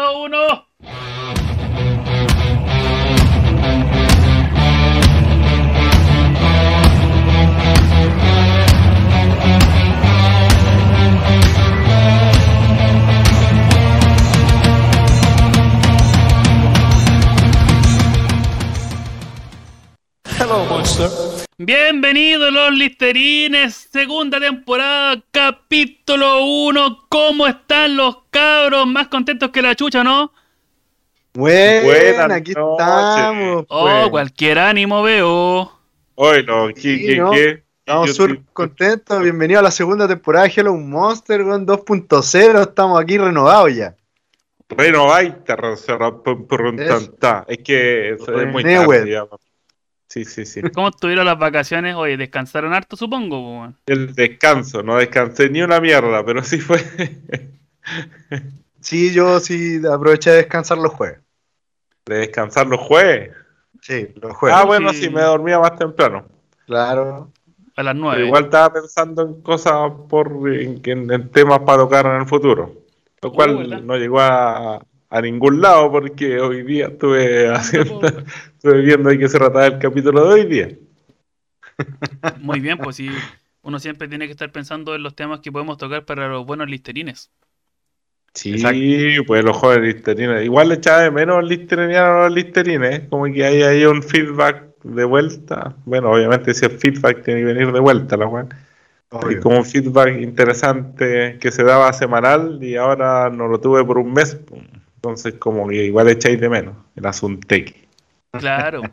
Hello 1. Bienvenidos los listerines, segunda temporada, capítulo 1. ¿Cómo están los cabros? Más contentos que la chucha, ¿no? Bueno, Buenas aquí noches. estamos. Oh, pues. cualquier ánimo veo. Hoy no, ¿qué, ¿no? qué? Estamos súper contentos. Bienvenido a la segunda temporada de Hello Monster con 2.0. Estamos aquí renovados ya. Ta. Es que es, es muy tarde ya. Sí, sí, sí. ¿Cómo estuvieron las vacaciones? Oye, descansaron harto, supongo. El descanso, no descansé ni una mierda, pero sí fue. Sí, yo sí aproveché de descansar los jueves. de descansar los jueves. Sí, los jueves. Ah, bueno, sí. sí, me dormía más temprano. Claro. A las 9. igual estaba pensando en cosas por en, en- en temas para tocar en el futuro. Lo cual Uh, ¿verdad? no llegó a, a ningún lado porque hoy día estuve haciendo, estuve viendo de qué se trataba el capítulo de hoy día. Muy bien, pues sí. Uno siempre tiene que estar pensando en los temas que podemos tocar para los buenos listerines. Sí, Exacto. pues los jóvenes listerines. Igual le echaba de menos listerinianos a los listerines, como que hay ahí un feedback de vuelta. Bueno, obviamente ese feedback tiene que venir de vuelta, la obvio. Es como un feedback interesante que se daba semanal y ahora no lo tuve por un mes. Entonces, como que igual echáis de menos el asunto. Claro.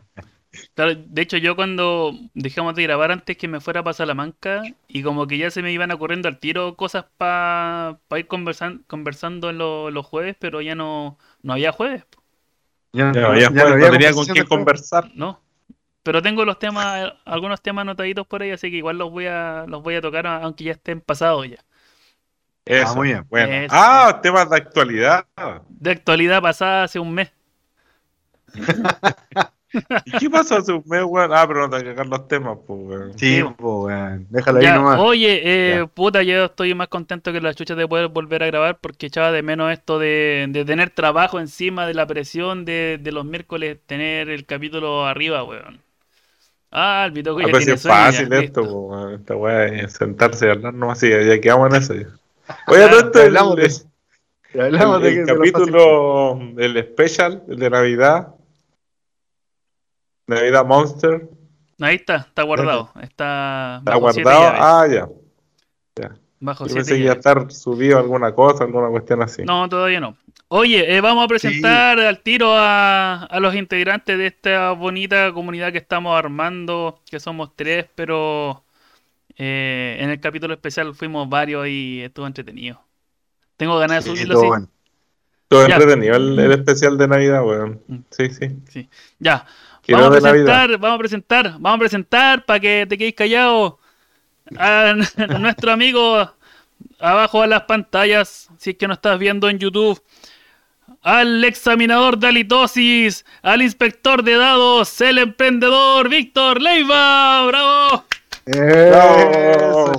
Claro, de hecho yo cuando dejamos de grabar antes que me fuera para Salamanca y como que ya se me iban ocurriendo al tiro cosas para ir conversan- conversando en lo- los jueves, pero ya no, no había jueves, Ya, Ya, no- ya ya no no había tenía con quién jueves. conversar. ¿no? Pero tengo los temas, algunos temas anotaditos por ahí, así que igual los voy a, los voy a tocar aunque ya estén pasados ya. Eso, muy bien. Bueno. Eso. Ah, temas de actualidad. De actualidad pasada hace un mes. ¿Y qué pasó hace un mes, weón? Ah, pero no te cagar los temas, pues, weón. Sí, Sí. pues, weón. Déjalo ahí Ya, nomás. oye, eh, Ya. puta, yo estoy más contento que las chuchas de poder volver a grabar porque echaba de menos esto de, de tener trabajo encima de la presión de, de los miércoles, tener el capítulo arriba, weón. Ah, el Vitoco A ya tiene es ya, fácil esto, weón. Esta weá sentarse y hablar nomás y ya quedamos en eso. ya. Oye, todo esto, Ya el, hablamos de. Ya hablamos el- de el capítulo, el special, el de Navidad. Navidad Monster. Ahí está, está guardado. Está ¿Está guardado? Ah, ya. bajo Yo pensé que iba a estar subido alguna cosa, alguna cuestión así. No, todavía no. Oye, eh, vamos a presentar al tiro a, a los integrantes de esta bonita comunidad que estamos armando, que somos tres, pero eh, en el capítulo especial fuimos varios y estuvo entretenido. Tengo ganas de Sí, subirlo todo así. bueno. Ya. entretenido el, el especial de Navidad, weón. Mm. Sí, sí. Ya, Quiero vamos a Navidad. presentar, vamos a presentar, vamos a presentar para que te quedéis callados a nuestro amigo abajo de las pantallas, si es que no estás viendo en YouTube, al examinador de halitosis, al inspector de dados, el emprendedor Víctor Leiva, bravo. Eso.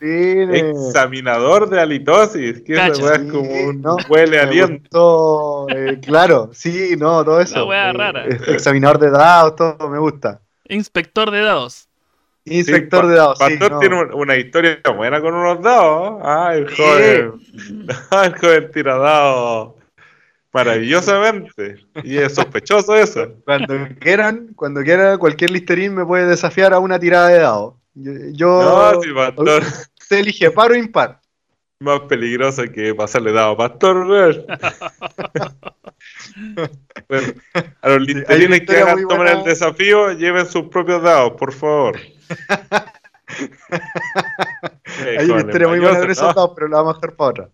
Examinador de halitosis. Que esa weá es como un No, huele aliento. gustó, eh, claro, sí, no, todo eso. La wea eh, rara. eh, Examinador de dados, todo me gusta. Inspector de dados. Inspector Sí, de dados, sí, Pastor no. tiene un- una historia buena con unos dados. Ah, el Sí. joven. el joven tira dados. Maravillosamente. Y es sospechoso eso. Cuando quieran, cuando quiera, cualquier listerín me puede desafiar a una tirada de dados. Yo, yo- No, si Pastor se elige par o impar. más peligroso que pasarle dado a Pastor, weón. Bueno, a los listerines que hagan tomar el desafío, lleven sus propios dados, por favor. Hay una historia muy buena mañosos, esos dados, pero la vamos a dejar para otra.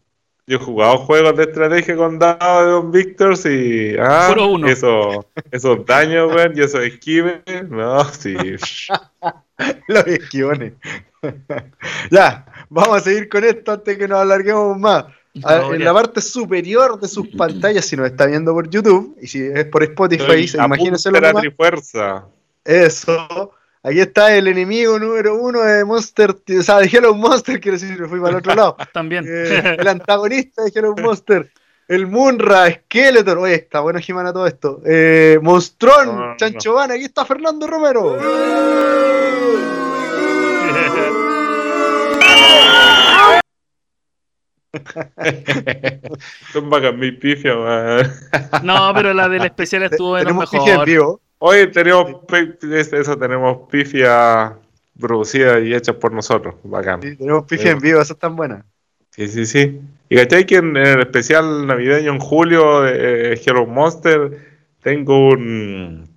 Yo he jugado juegos de estrategia con dados de Don Víctor y ah, Puro uno. Eso, esos daños, weón, y esos esquives, no, sí. Los esquivones. ya, vamos a seguir con esto antes que nos alarguemos más. No, en la parte superior de sus pantallas, si nos está viendo por YouTube, y si es por Spotify, Soy imagínense lo la trifuerza. Eso. Aquí está el enemigo número uno de Monster, o sea, de Hello Monster, quiero decir, me fui para el otro lado. También. Eh, el antagonista de Hello Monster, el Munra, Skeletor. Oye, está bueno Jimana todo esto. Eh, Monstrón, No, no, Chancho Van, aquí está Fernando Romero. Son bacán mi pifia, weón. No, pero la del especial estuvo en lo Tenemos pifias en mejor. vivo. Hoy tenemos pi- es- eso, tenemos pifia producida y hecha por nosotros. Bacán. Sí, tenemos pifias en vivo, esas están buenas. Sí, sí, sí. Y cachai que en el especial navideño en julio de eh, Hero Monster tengo un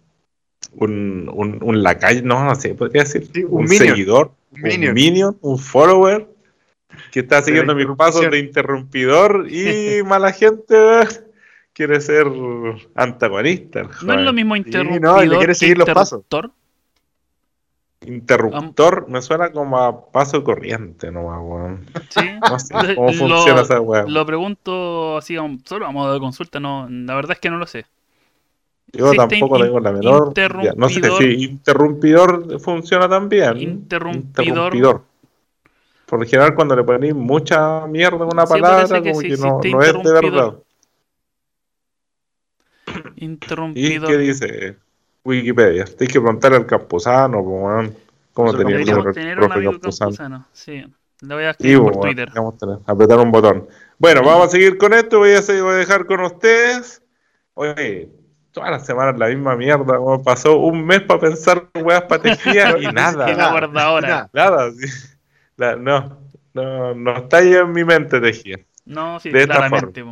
un, un, un lacayo, no, no sé, podría decir, Sí, un seguidor, Un un minion. un follower que está siguiendo mis pasos de interrumpidor y mala gente. Quiere ser antagonista. No es lo mismo Sí, interrumpidor no, le quiere seguir los pasos. interruptor. Interruptor me suena como a paso corriente nomás, weón. Sí. No sé cómo Lo- funciona esa weá. Lo pregunto así, solo a modo de consulta, no, la verdad es que no lo sé. Yo tampoco tengo la menor. idea. No sé interrumpidor- si interrumpidor funciona también. Interrumpidor. Por lo general, cuando le ponéis mucha mierda a una Sí, palabra, que como sí que no, es de interrumpidor. Verdad. ¿Y Interrumpidor. qué dice Wikipedia? Tienes que preguntarle al Campuzano. ¿Cómo Eso tenía el tener un amigo Campuzano? Sí. Le voy a escribir po, por Twitter. vamos a tener- apretar un botón. Bueno, vamos a seguir con esto. Voy a, seguir- voy a dejar con ustedes. Oye, todas las semanas la misma mierda. weón. Pasó un mes para pensar weas patejías y nada. Ahora. Nada. Nada, sí. La- no, no, no está ahí en mi mente tejía. No, sí, De esta claramente.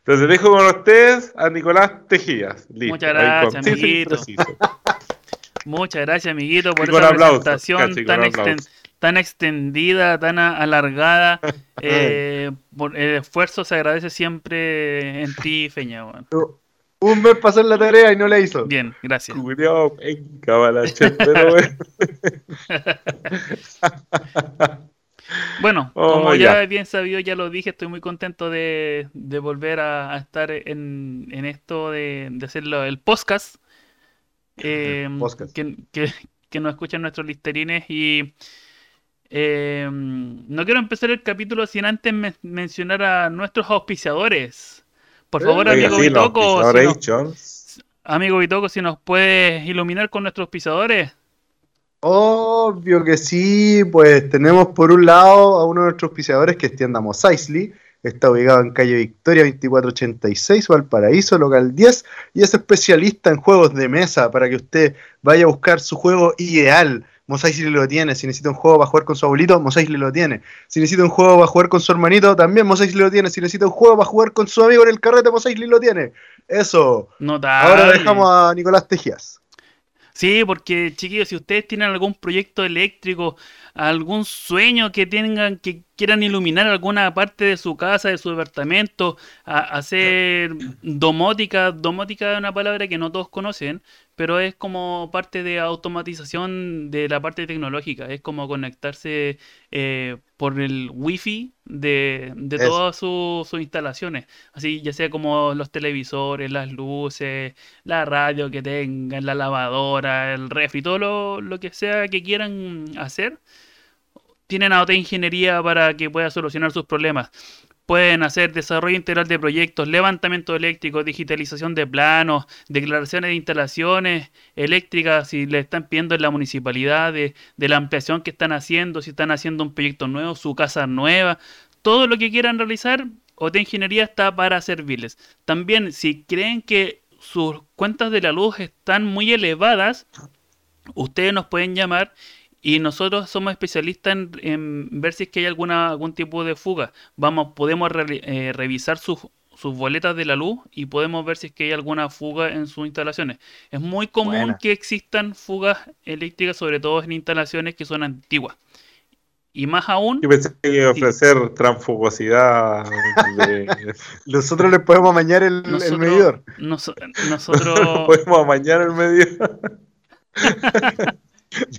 Entonces dejo con ustedes a Nicolás Tejías. Listo. Muchas gracias, amiguito. Muchas gracias, amiguito, por esa aplausos, presentación tan, exten- aplausos. tan extendida, tan alargada. Eh, por el esfuerzo se agradece siempre en ti, Feña. Un mes pasó en la tarea y no la hizo. Bien, gracias. Penca, balache, pero bueno. Bueno, Oh, como ya ya. bien sabido, ya lo dije, estoy muy contento de, de volver a, a estar en, en esto de, de hacer el podcast. Eh, podcast. Que, que- que nos escuchan nuestros listerines y eh, no quiero empezar el capítulo sin antes men- mencionar a nuestros auspiciadores. Por favor, Eh, amigo si nos- Jones. amigo Bitoco, si nos puedes iluminar con nuestros auspiciadores. Obvio que sí, pues tenemos por un lado a uno de nuestros auspiciadores que es tienda Mos Eisley. Está ubicado en calle Victoria 2486, Valparaíso, local 10, y es especialista en juegos de mesa para que usted vaya a buscar su juego ideal. Mos Eisley lo tiene. Si necesita un juego para jugar con su abuelito, Mos Eisley lo tiene. Si necesita un juego para jugar con su hermanito, también Mos Eisley lo tiene. Si necesita un juego para jugar con su amigo en el carrete, Mos Eisley lo tiene. Eso. Notable. Ahora dejamos a Nicolás Tejías. Sí, porque chiquillos, si ustedes tienen algún proyecto eléctrico, algún sueño que tengan, que quieran iluminar alguna parte de su casa, de su departamento, a- hacer domótica, domótica es una palabra que no todos conocen, pero es como parte de automatización de la parte tecnológica, es como conectarse eh, por el wifi de, de todas sus instalaciones, así ya sea como los televisores, las luces, la radio que tengan, la lavadora, el refri, todo lo, lo que sea que quieran hacer, tienen a OT Ingeniería para que pueda solucionar sus problemas. Pueden hacer desarrollo integral de proyectos, levantamiento eléctrico, digitalización de planos, declaraciones de instalaciones eléctricas, si le están pidiendo en la municipalidad de, la ampliación que están haciendo, si están haciendo un proyecto nuevo, su casa nueva, todo lo que quieran realizar, OT Ingeniería está para servirles. También, si creen que sus cuentas de la luz están muy elevadas, ustedes nos pueden llamar y nosotros somos especialistas en, en ver si es que hay alguna, algún tipo de fuga. Vamos, podemos re- eh, revisar sus, sus boletas de la luz y podemos ver si es que hay alguna fuga en sus instalaciones. Es muy común Buena. que existan fugas eléctricas, sobre todo en instalaciones que son antiguas. Y más aún, Yo pensé que iba a ofrecer transfugosidad. de- Nosotros les podemos amañar el, medidor. noso- nosotros Podemos amañar el medio.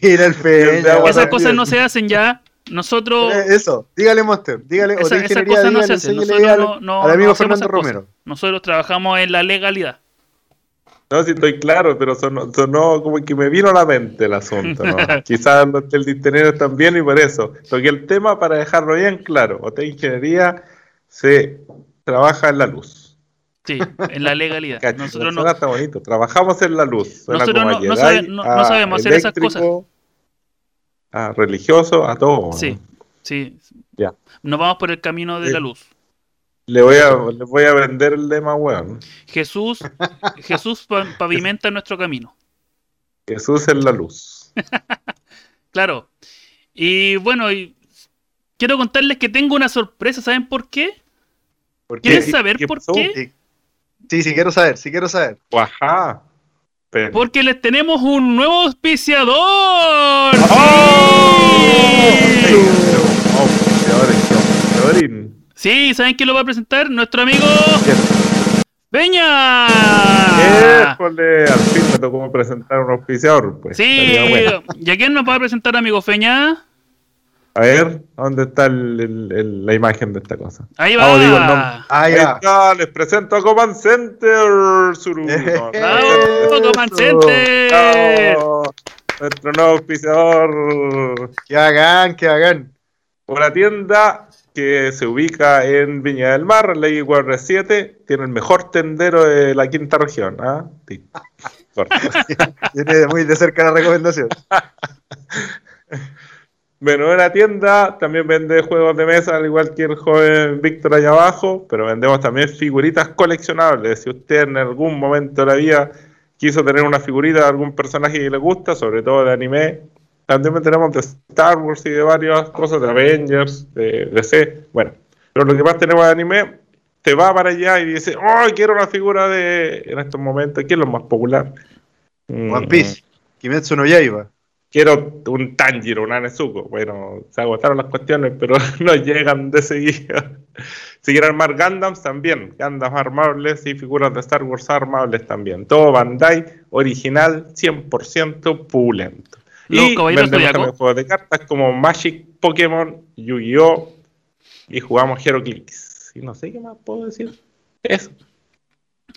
Mira el peña. esas cosas no se hacen ya. Nosotros Eso, dígale Monster, dígale, Esa- o esas ingeniería, cosas no se hacen. Nosotros al, no- no- al amigo no Fernando cosas. Romero. Nosotros trabajamos en la legalidad. No, sí estoy claro, pero sonó, sonó como que me vino a la mente el asunto. ¿no? Quizás los del diccionario también y por eso. Toqué el tema para dejarlo bien claro. OT Ingeniería se trabaja en la luz. Sí, en la legalidad. Nosotros no, está bonito. Trabajamos en la luz. Suena Nosotros no- no Jedi, sabe- no- no a sabemos hacer esas eléctrico, A religioso, a todo. Sí, sí. Ya. Nos vamos por el camino de Sí. la luz. Le voy a, le voy a vender el lema, weón. Jesús, Jesús pa- pavimenta nuestro camino. Jesús es la luz. Claro. Y bueno, y quiero contarles que tengo una sorpresa. ¿Saben por qué? ¿Por ¿Quieres qué? saber qué por pasó? qué? Sí. Sí, quiero saber, sí quiero saber. Ajá. Pero- Porque les tenemos un nuevo auspiciador. ¡Oh! ¡Sí! Oh, ¿saben quién lo va a presentar? Nuestro amigo. Peña. Éjole, al fin me tocó presentar un auspiciador. Pues. Sí, bueno. ¿y a quién nos va a presentar, amigo Feña? A ver, ¿dónde está el- el- el- la imagen de esta cosa? Ahí Ah, va. digo el nombre. Ah, Ahí está, les presento a Command Center. Eh, ¡Bravo, Command Center! Bravo. Nuestro nuevo auspiciador. Que hagan, que hagan. Una tienda que se ubica en Viña del Mar, la I-47, tiene el mejor tendero de la quinta región. ¿ah? Sí. Tiene muy de cerca la recomendación. Bueno, la tienda también vende juegos de mesa, al igual que el joven Víctor allá abajo, pero vendemos también figuritas coleccionables. Si usted en algún momento de la vida quiso tener una figurita de algún personaje que le gusta, sobre todo de anime, también tenemos de Star Wars y de varias cosas, de Avengers, de DC. Bueno, pero lo que más tenemos de anime, te va para allá y dice, ¡Oh, quiero una figura de, en estos momentos, ¿quién es lo más popular? Mm, One Piece. Kimetsu no Yaiba. Quiero un Tanjiro, un Anezuko. Bueno, se agotaron las cuestiones, pero no llegan de seguida. Si quieren armar Gundams también, Gundams armables y figuras de Star Wars armables también. Todo Bandai, original, 100% pulento. Los y vendemos también juegos de cartas como Magic, Pokémon, Yu-Gi-Oh! y jugamos HeroClix. Y no sé qué más puedo decir. Eso.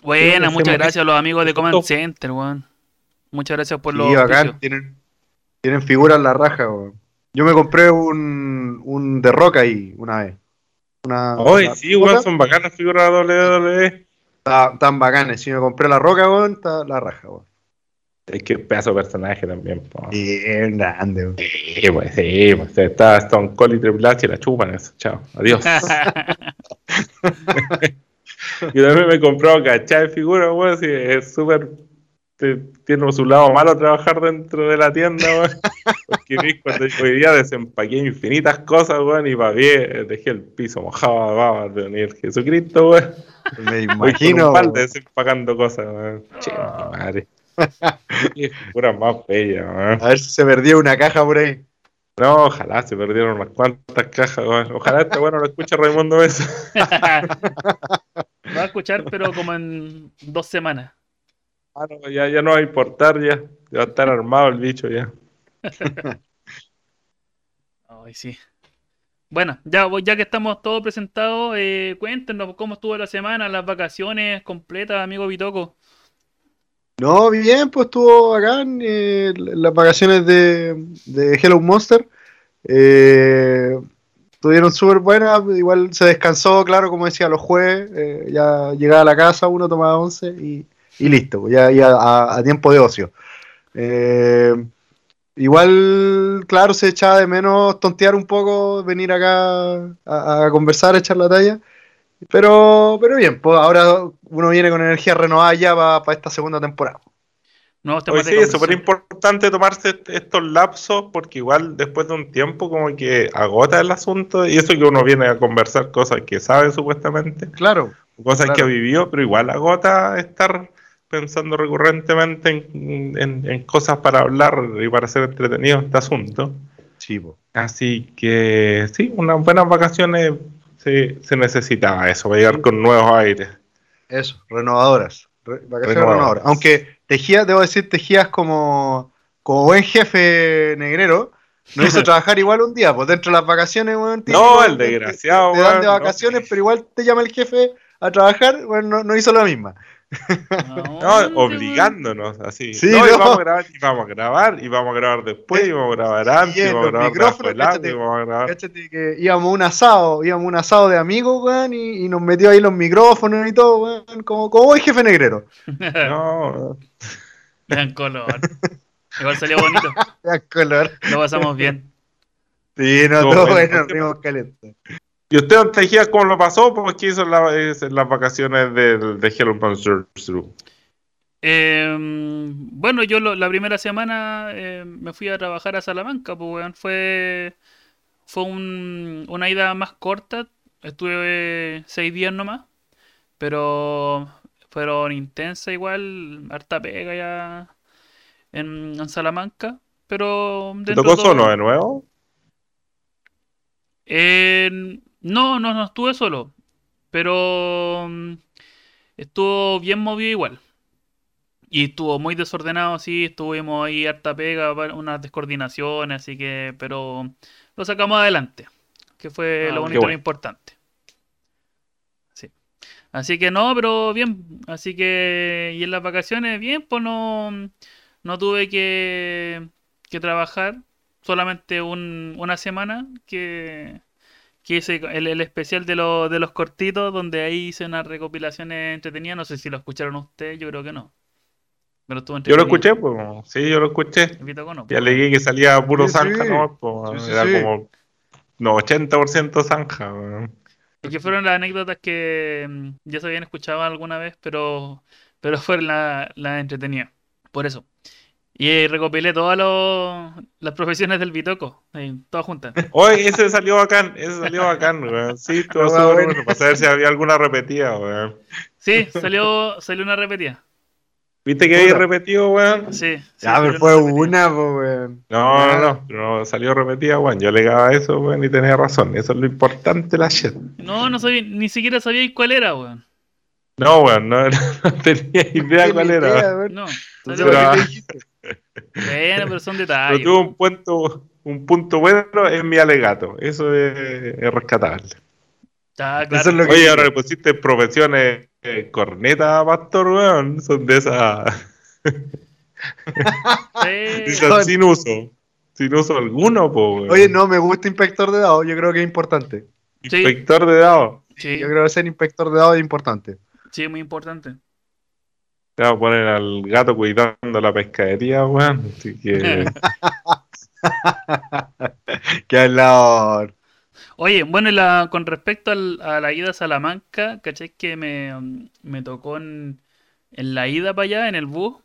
Buena, muchas gracias a los amigos de. Command Center, weón. Muchas gracias por los Sí. Tienen, tienen figuras en la raja, weón. Yo me compré un, un de roca ahí una vez. Una, Hoy una sí, weón, son bacanas figuras de WWE. Está- Tan bacanes. Si me compré la roca, weón, está la raja, weón. Es que pedazo de personaje también. po. Bien grande, weón. Sí, pues sí, pues está Stone Cold y Triple H y la chupan eso. Chao, adiós. Yo también me he comprado cachá de figuras, weón, sí, es súper... te- Tiene su lado malo trabajar dentro de la tienda, weón. Porque vi cuando hoy día desempaqué infinitas cosas, weón, y pagué, dejé el piso mojado baba de venir Jesucristo, weón. Me Voy imagino. weón. desempacando cosas, weón. Che, mi madre. Qué figuras más bellas, weón. A ver si se perdió una caja por ahí. No, ojalá se perdieron unas cuantas cajas, weón. Ojalá este bueno lo escuche Raimundo Mesa. Va a escuchar, pero como en dos semanas. Ah, no, ya, ya no va a importar, ya. Ya va a estar armado el bicho ya. Ay, sí. Bueno, ya, voy- ya que estamos todos presentados, eh, cuéntenos cómo estuvo la semana, las vacaciones completas, amigo Bitoco. No, bien, pues estuvo bacán. eh, las vacaciones de, de Hello Monster. Eh, estuvieron súper buenas. Igual se descansó, claro, como decía, los jueves. eh, ya llegaba a la casa, uno tomaba once y, y listo, pues, ya, ya a, a tiempo de ocio. Eh, igual, claro, se echaba de menos tontear un poco, venir acá a, a conversar, a echar la talla. Pero, pero bien, pues ahora uno viene con energía renovada ya para esta segunda temporada. Hoy temas sí, es súper importante tomarse est- estos lapsos porque igual después de un tiempo como que agota el asunto y eso que uno viene a conversar cosas que sabe supuestamente, Claro, cosas Claro. que ha vivido, pero igual agota estar pensando recurrentemente en, en- en cosas para hablar y para ser entretenido este asunto. sí, po. Así que sí, unas buenas vacaciones se, se necesitaba eso, para llegar con nuevos aires. eso, renovadoras. Re- vacaciones Renovadoras. renovadoras. Aunque Tejías, debo decir, Tejías como, como buen jefe negrero, no hizo trabajar igual un día, pues dentro de las vacaciones, weón. No, el desgraciado, Te, te dan de no. vacaciones, pero igual te llama el jefe a trabajar, bueno, no, no hizo la misma. No, ¿Dónde, obligándonos, así. Sí, no, y vamos a grabar, y vamos a grabar, y vamos a grabar después, y vamos a grabar antes, y vamos a grabar y vamos a grabar. Cáchate que íbamos a un asado, íbamos a un asado de amigos, weón, y, y nos metió ahí los micrófonos y todo, weón, como, como el jefe negrero. weón? No, Gran color. Igual salió bonito. Ya, color. Lo pasamos bien. Sí, no, Todo todo bueno. rimos caliente. ¿Y usted, Tejía, cómo lo pasó? ¿qué hizo la- es las vacaciones del, de Hello Through? Eh, bueno, yo lo- la primera semana eh, me fui a trabajar a Salamanca, pues weón, fue, fue un- una ida más corta, estuve seis días nomás, pero fueron intensa igual, harta pega ya en, en Salamanca, pero ¿Te tocó de solo de nuevo? Eh, no, no, no estuve solo, pero mm, estuvo bien movido igual. Y estuvo muy desordenado, sí, estuvimos ahí harta pega, unas descoordinaciones, así que, pero lo sacamos adelante, que fue Ah, lo bonito y lo importante. Sí. Así que no, pero bien, así que, y en las vacaciones, bien, pues no, no tuve que, que trabajar, solamente un- una semana que, que hice el, el especial de, los de los cortitos, donde ahí hice unas recopilaciones entretenidas, no sé si lo escucharon ustedes, yo creo que no. Pero estuvo Yo lo escuché, pues, sí, yo lo escuché. El Vitoco no, Ya pues. leí que salía puro Sí, zanja, sí. ¿no? Pues, Sí, era sí. como no, 80% zanja, weón. Es que fueron las anécdotas que mm, ya se habían escuchado alguna vez, pero, pero fueron las la entretenidas. Por eso. Y eh, recopilé todas los- las profesiones del Bitoco, todas juntas. Oye, ese salió bacán, ese salió bacán, weón. Sí, súper bueno. bueno. Para saber si había alguna repetida, weón. Sí, salió, salió una repetida. ¿Viste que había repetido, weón? Sí, sí, pero fue repetida. una, weón. No, no, no, salió repetida, weón. Yo alegaba eso, weón, y tenía razón. Eso es lo importante de la shit. No, no sabía, ni siquiera sabía cuál era, weón. No, weón, no, no tenía idea cuál era. idea, weón. No. Salió- Pero- Bueno, pero son Pero detalles. tuvo un punto, un punto bueno en mi alegato. Eso es, es rescatable. Ah, Eso claro. es lo que- Oye, ahora le pusiste profesiones eh, corneta, pastor, weón. Son de esas. Dicen sin uso. Sin uso alguno, po, weón. Oye, no, me gusta inspector de dados, yo creo que es importante. Sí. Inspector de dados. Sí, Yo creo que ser inspector de dados es importante. sí, muy importante. Te va a poner al gato cuidando la pescadería, weón. Así que. Qué hablador. Oye, bueno, la, con respecto al- a la ida a Salamanca, ¿cachai? Que me, me tocó en, en la ida para allá, en el bus,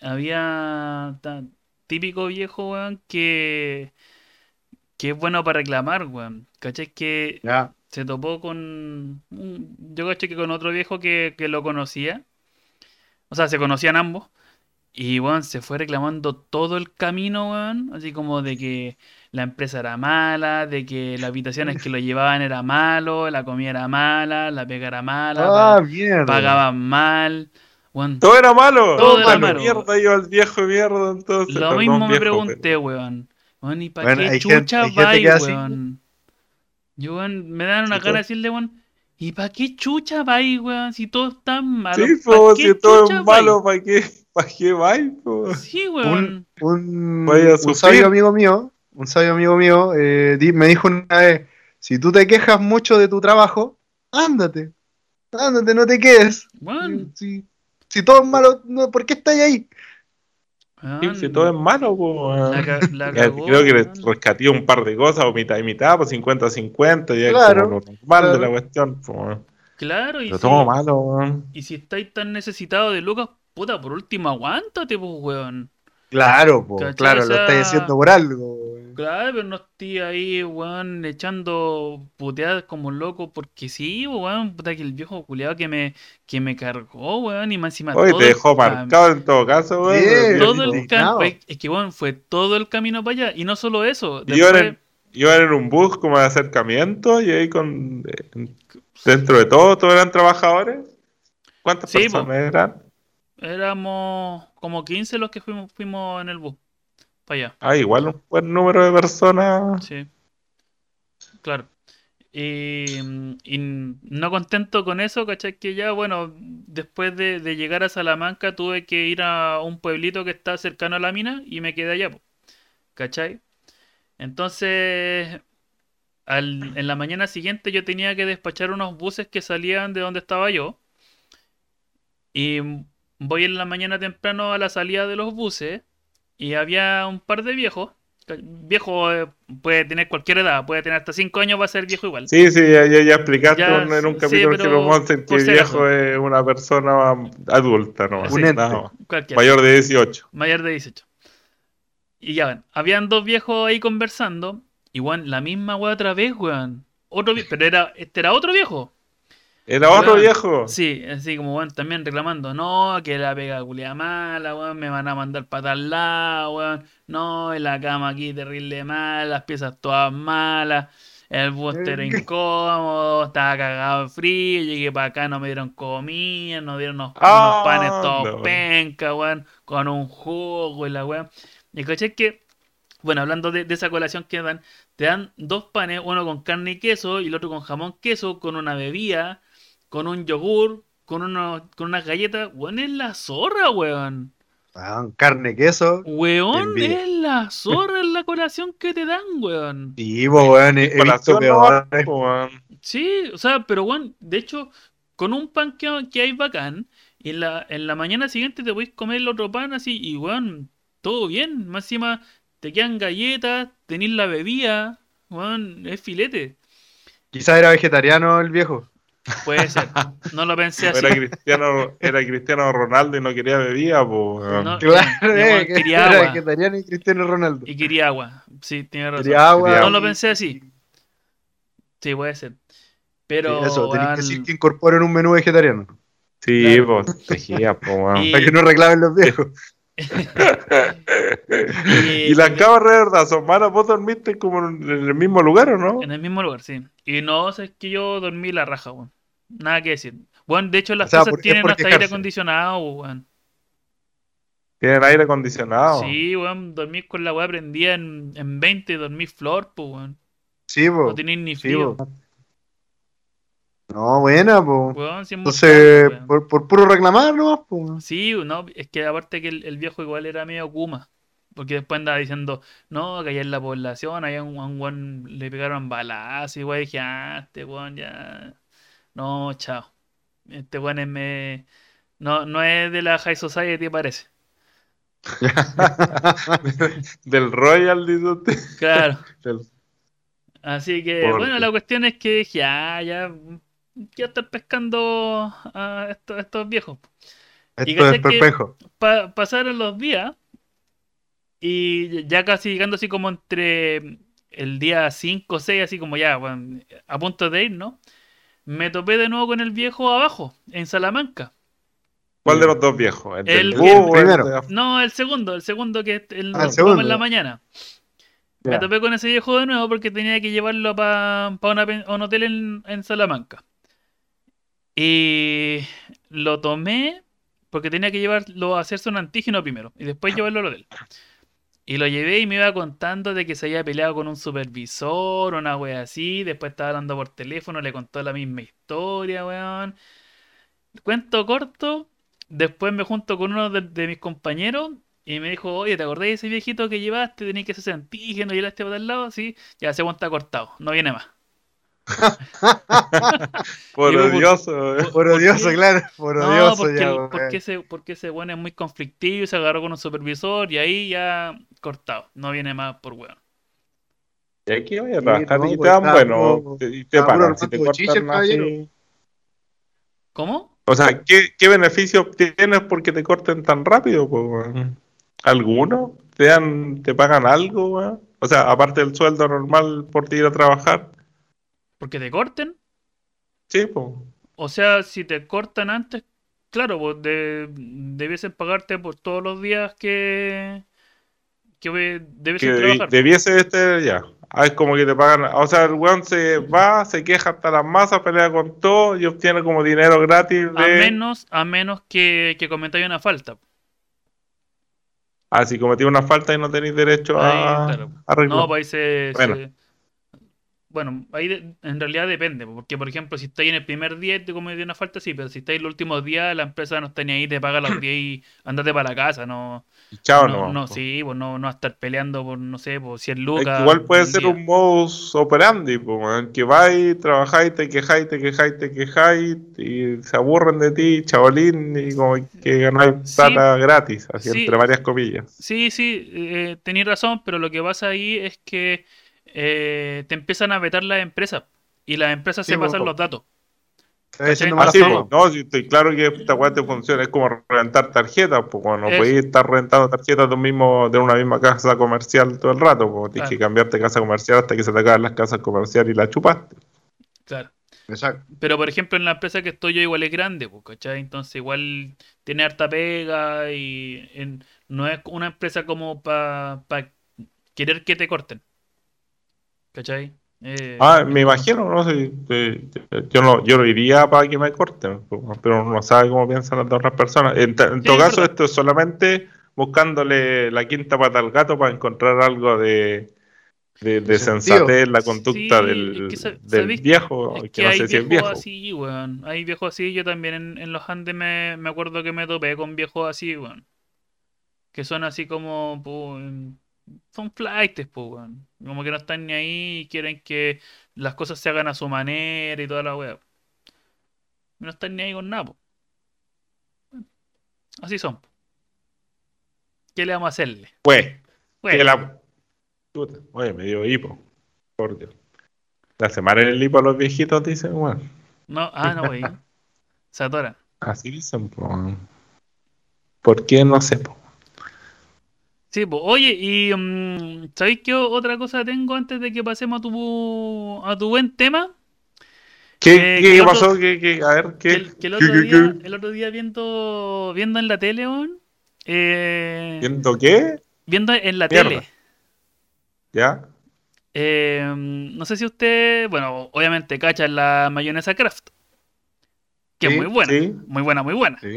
había ta- típico viejo, weón, que, que es bueno para reclamar, weón. ¿Cachai? Que se topó con... un- yo caché que con otro viejo que, que lo conocía. O sea, se conocían ambos. Y, weón, se fue reclamando todo el camino, weón. Así como de que la empresa era mala, de que las habitaciones que lo llevaban era malo, la comida era mala, la pega era mala, Ah, pag- mierda. pagaban mal. Weón, Todo era malo. Todo era malo. mierda, yo al viejo de mierda, entonces. lo mismo me viejo, pregunté, weón. Weón, ¿y para Bueno, qué chucha gente que es así. weón? Yo, weón, me dan una Sí, todo- de decirle, weón, ¿y para qué chucha vais, weón? Si todo está malo, Sí, ¿pa' po, qué si todo es malo, ¿para qué? ¿Para qué vais, po? vais? Sí, weón. un, un sabio amigo mío, un sabio amigo mío, eh, di- me dijo una vez, si tú te quejas mucho de tu trabajo, ándate, ándate, no te quedes. Weón, Si, si todo es malo, no, ¿por qué estás ahí? Sí, si todo es malo, la, la creo que le rescaté un par de cosas, o mitad y mitad, pues 50-50, ya Claro, es como lo normal de claro. la cuestión. Claro, y Pero si, todo malo, weón. y si estáis tan necesitados de lucas, puta, por último, aguántate, pues, weón. Claro, po, claro, O lo estás haciendo por algo. Claro, pero no estoy ahí, weón, echando puteadas como loco, porque sí, weón, puta que el viejo culiado que me, que me cargó, weón, y más encima Oye, todo te dejó marcado en todo caso, weón. Pero todo el camino, es que weón, fue todo el camino para allá, y no solo eso, Y Iban después, en, iban en un bus como de acercamiento y ahí con dentro de todo, todos eran trabajadores. ¿Cuántas Sí, personas po. eran? éramos como 15 los que fuimos, fuimos en el bus, para allá. Ah, igual un buen número de personas. Sí. Claro. Y, y no contento con eso, ¿cachai? Que ya, bueno, después de, de llegar a Salamanca tuve que ir a un pueblito que está cercano a la mina y me quedé allá, ¿cachai? Entonces, al- en la mañana siguiente yo tenía que despachar unos buses que salían de donde estaba yo. Y voy en la mañana temprano a la salida de los buses y había un par de viejos. Viejo eh, puede tener cualquier edad, puede tener hasta 5 años, va a ser viejo igual. Sí, sí, ya, ya, ya explicaste Ya, en un capítulo que los Monsters que viejo es una persona adulta, no. Cualquiera. Mayor de 18. Mayor de 18. Y ya ven, habían dos viejos ahí conversando. Y weón, la misma weá otra vez, weón. Otro pero era, este era otro viejo. ¿Era otro viejo? Sí, así como weón, también reclamando, no, que la pega culia mala, weón, me van a mandar para tal lado, weón. No, en la cama aquí terrible mala, las piezas todas malas. El bus era incómodo, estaba cagado de frío, llegué para acá, no me dieron comida, no dieron unos, Ah, unos panes todos no. penca, weón, con un jugo y la weón. Y caché que, bueno, hablando de, de esa colación que dan, te dan dos panes, uno con carne y queso y el otro con jamón queso, con una bebida, con un yogur, con, unos, con unas galletas. Weón, es la zorra, weón. Weón, carne, queso. Weón, es la zorra en la colación que te dan, weón. Sí, po, weón, he, he visto no, weón. Sí, o sea, pero weón, de hecho, con un pan que, que hay bacán, y en la, en la mañana siguiente te podéis comer el otro pan así, y weón, todo bien. Más encima, te quedan galletas, tenéis la bebida, weón, es filete. Quizás era vegetariano el viejo. Puede ser. No lo pensé así. Era Cristiano, era Cristiano Ronaldo y no quería bebida, po, weón. No, Claro, y eh, que quería era agua. vegetariano y Cristiano Ronaldo. Y quería agua. Sí, tiene razón. Quería agua. No lo y- pensé así. Sí, puede ser. Sí, Pero, eso, tenés que decir que incorporen un menú vegetariano. Sí, Claro. pues, tejía, po, weón. Y- Para que no reclamen los viejos. Y las cabras, de verdad, son malas. ¿Vos dormiste como en el mismo lugar o no? En el mismo lugar, sí. Y no, o sea, es que yo dormí la raja, weón. Nada que decir. Bueno, de hecho las O sea, casas por- tienen hasta aire acondicionado, weón. Tienen aire acondicionado. Sí, weón, dormí con la weá prendida en, en 20 y dormí flor, pues, weón. Sí, po. No tenéis ni Sí, frío. No, buena, po. Weón, muy Entonces, caro, por, por puro reclamar nomás, po. Sí, no, es que aparte que el, el viejo igual era medio Kuma. Porque después andaba diciendo, no, que allá en la población, allá un, un le pegaron balazos y weón, dije, ah, este weón ya. No, chao. Este weón es me. No, no es de la High Society, parece. Del Royal, dice usted. Claro. Del- Así que, ¿Por bueno, la cuestión es que dije, ah, ya. Quiero estar pescando a estos, estos viejos. Y Esto es que- perpejo. Pa- pasaron los días y ya casi llegando así como entre el día 5 o 6, así como ya, bueno, a punto de ir, ¿no? Me topé de nuevo con el viejo abajo, en Salamanca. ¿Cuál de los dos viejos? ¿El, primero. No, el segundo, el segundo que el, Ah, segundo. en la mañana. Me topé con ese viejo de nuevo porque tenía que llevarlo para un hotel en, en Salamanca. Y lo tomé porque tenía que llevarlo a hacerse un antígeno primero y después llevarlo al hotel. Y lo llevé y me iba contando de que se había peleado con un supervisor, una wea así. Después estaba hablando por teléfono, le contó la misma historia, weón. Cuento corto. Después me junto con uno de, mis compañeros y me dijo, oye, ¿te acordás de ese viejito que llevaste? Tenías que hacerse antígeno y llevaste para tal lado. Sí, ya ese weón cortado, no viene más. Por odioso. Por ¿por odioso, claro. Por No, odioso porque, ya, el- weón. porque ese, porque ese weón es muy conflictivo y se agarró con un supervisor y ahí ya cortado. No viene más por weón. Y aquí voy a Sí, trabajar no, y te dan bueno. Y te pagan. Si te cortan. ¿Cómo? O sea, ¿qué, qué beneficio obtienes porque te corten tan rápido? weón? ¿Alguno? ¿Te, dan, ¿Te pagan algo? weón? O sea, aparte del sueldo normal por ir a trabajar. Porque te corten. Sí, pues. O sea, si te cortan antes, claro, pues de, debiesen pagarte por todos los días que, que Que debiesen debi- trabajar. debiese este ya. Ah, es como que te pagan. O sea, el weón se va, se queja hasta las masas, pelea con todo y obtiene como dinero gratis A menos, a menos que, que cometáis una falta. Ah, si cometí una falta y no tenéis derecho a, claro. No, pues ahí se, Bueno. se- bueno, ahí de- en realidad depende, porque por ejemplo, si estáis en el primer día y te comete una falta, sí, pero si estáis en los últimos días, la empresa no está ni ahí, te paga los 10 y andate para la casa, no, Y chao, no, no. sí, pues no, no estar peleando por, no sé, por 100 Es que lucas. igual puede ser día. un modus operandi, weón, que vais, trabajáis, te quejáis, te quejáis, te quejáis, y se aburren de ti, chabolín, y como que ganáis Sí. plata gratis, así Sí. entre varias comillas. Sí, sí, eh, tenéis razón, pero lo que pasa ahí es que eh, te empiezan a vetar las empresas y las empresas Sí, se pasan los datos. Ah, sí, no, sí, estoy claro que esta weá te funciona, es como reventar tarjetas, pues no Eso. podéis estar rentando tarjetas de, un mismo, de una misma casa comercial todo el rato, pues tienes Claro. que cambiarte de casa comercial hasta que se te acaben las casas comerciales y la chupaste. Claro. Exacto. Pero por ejemplo, en la empresa que estoy yo igual es grande, pues, ¿cachai? Entonces igual tiene harta pega y en- no es una empresa como para querer que te corten. ¿Cachai? Eh, Ah, me imagino, no sé, yo no, yo no iría para que me corten, pero uno no sabe cómo piensan las otras personas. En, en todo caso, esto es solamente buscándole la quinta pata al gato para encontrar algo de, de, sensatez en la conducta Sí, del, es que sa- del viejo, Es que, que no hay sé si es viejos viejo. así, weón. Hay viejos así. Yo también en, en los Andes me, me acuerdo que me topé con viejos así, weón. Que son así como, son flightes, pues, weón. Como que no están ni ahí y quieren que las cosas se hagan a su manera y toda la weá. No están ni ahí con nada, po. Así son. po. ¿Qué le vamos a hacerle? Pues, la... Oye, me dio hipo, por Dios. La semana en el hipo a los viejitos dicen, bueno, no, ah, no, wey. Se atoran. así dicen, pues. ¿Por qué? No sé, pues. Sí, pues, oye, y mm, ¿sabéis qué otra cosa tengo antes de que pasemos a tu, a tu buen tema? ¿Qué, Eh, qué que el otro- pasó? ¿Qué, qué? A ver, ¿qué? Que el, que el ¿Qué, otro qué, día, qué? el otro día viendo, viendo en la tele, weón, eh, ¿Viendo qué? viendo en la Mierda. tele, ¿Ya? eh, no sé si usted, bueno, obviamente cacha la mayonesa Kraft, que es muy buena, sí. muy buena, muy buena. Sí.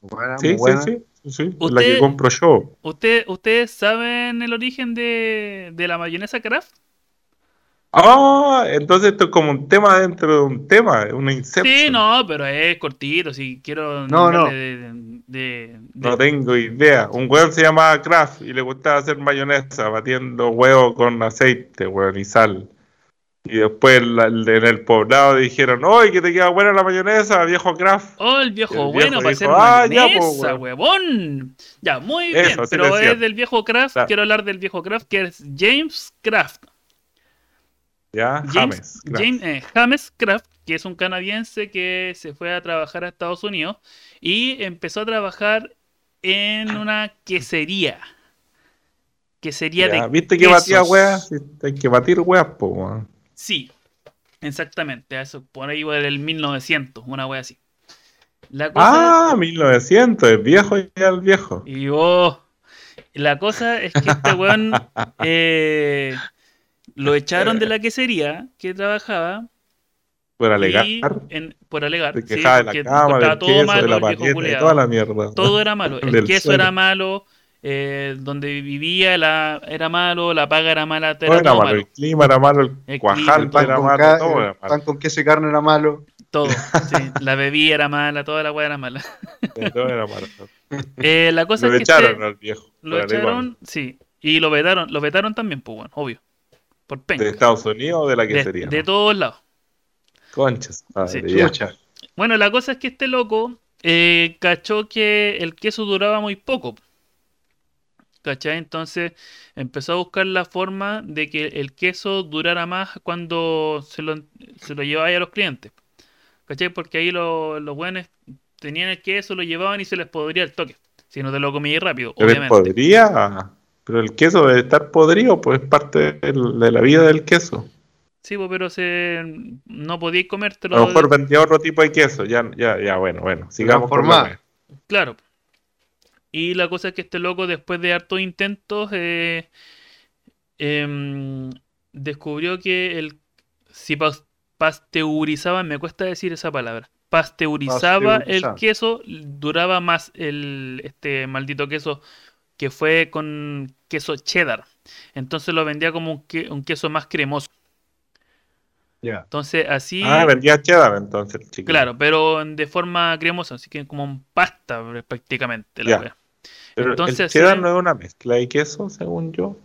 Buena, Sí, muy buena. sí, sí, sí, La que compro yo. ¿Usted, ¿Ustedes saben el origen de, de la mayonesa Kraft? Ah, entonces esto es como un tema dentro de un tema, una Inception. Sí, no, pero es cortito, si quiero No, no. nombrarle de, de- de- No tengo idea. Un weón se llamaba Kraft y le gustaba hacer mayonesa, batiendo huevo con aceite, weón, y sal. Y después la- en el poblado dijeron, ¡Oye, que te queda buena la mayonesa, viejo Kraft! Oh, el viejo el bueno para hacer "Ah, ya, mayonesa, po, weón". huevón. Ya, muy Eso, bien, pero es del viejo Kraft. Claro. Quiero hablar del viejo Kraft, que es James Kraft. ¿Ya? James, James. Kraft. James, eh, James Kraft, que es un canadiense que se fue a trabajar a Estados Unidos y empezó a trabajar en una quesería. Ya, de ¿Viste que batía weas? Hay que batir weas, po, weón. Sí, exactamente. Eso, por ahí va el 1900, una wea así. La cosa Ah, 1900, es viejo ya el viejo. Y oh, la cosa es que este weón eh, lo echaron de la quesería que trabajaba Por alegar. en- por alegar. Se sí, de la cama, del todo queso, malo, de la toda mierda. Todo era malo. El queso suelo. era malo, eh, donde vivía la- era malo, la paga era mala, Todo era todo malo, malo. el clima era malo, el, Pan era malo, ca- todo era pan malo. con queso y carne era malo. Todo. sí. La bebida era mala, toda la weá era mala. Todo era malo. Eh, la cosa Lo es que echaron al viejo. lo echaron, sí. Y lo vetaron, lo vetaron también, pues bueno, obvio. Por penca. ¿De Estados Unidos o de la De, quesería? de todos lados. Conchas. madre, Sí. Bueno, la cosa es que este loco eh, cachó que el queso duraba muy poco. ¿Cachai? Entonces empezó a buscar la forma de que el queso durara más cuando se lo, se lo llevaba a los clientes. ¿Cachai? Porque ahí lo- los buenos tenían el queso, lo llevaban y se les podría el toque. Si no te lo comías rápido, Pero obviamente. podría. Pero el queso debe estar podrido, pues es parte de la vida del queso. Sí, pues, pero se, no podíais comértelo. A lo mejor vendía otro tipo de queso. Ya, ya, ya, bueno, bueno. Sigamos wea. Claro. Y la cosa es que este loco, después de hartos intentos, eh, em, descubrió que el si pas- pasteurizaba, me cuesta decir esa palabra, pasteurizaba el queso, duraba más el este maldito queso que fue con queso cheddar. Entonces lo vendía como un, que- un queso más cremoso. Ya. Entonces, así. Ah, vendía cheddar entonces, chiquillo. Claro, pero de forma cremosa, así que como un pasta prácticamente la Ya. Pero entonces, el cheddar no es una mezcla de queso, según yo.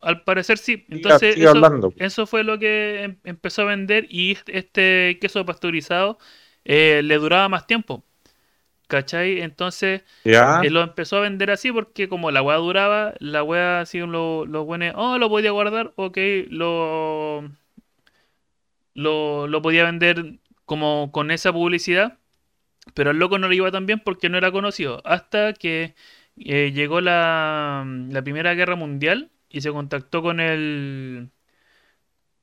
Al parecer sí. Entonces, siga eso, fue lo que em- empezó a vender y este- queso pasteurizado eh, le duraba más tiempo. ¿Cachai? Entonces Ya. eh, lo empezó a vender así porque como la weá duraba, la weá así lo- los buenos, oh, lo podía guardar, ok, lo, lo, lo podía vender como con esa publicidad, pero al loco no le iba tan bien porque no era conocido. Hasta que eh, llegó la, la Primera Guerra Mundial y se contactó con el,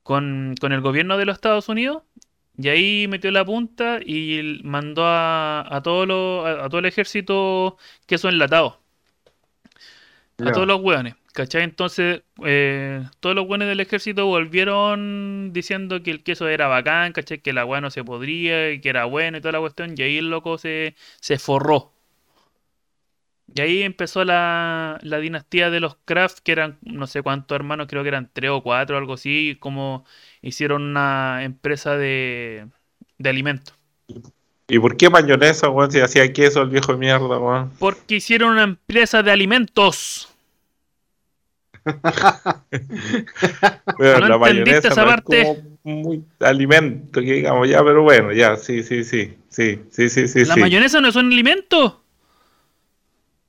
con, con el gobierno de los Estados Unidos. Y ahí metió la punta y mandó a, a, todo lo- a, a todo el ejército queso enlatado. A todos los hueones. ¿Cachai? Entonces, eh, todos los hueones del ejército volvieron diciendo que el queso era bacán, ¿cachai? Que la hueá no se podría y que era bueno y toda la cuestión. Y ahí el loco se, se forró. Y ahí empezó la, la dinastía de los Kraft, que eran no sé cuántos hermanos, creo que eran tres o cuatro, algo así, como hicieron una empresa de, de alimentos. ¿Y por qué mayonesa, weón? Si hacía queso el viejo de mierda, weón. Porque hicieron una empresa de alimentos. Pero ¿No la mayonesa esa no parte? es como muy alimento, que digamos, ya, pero bueno, ya, sí, sí, sí, sí, sí, sí, sí, ¿La sí. mayonesa no es un alimento?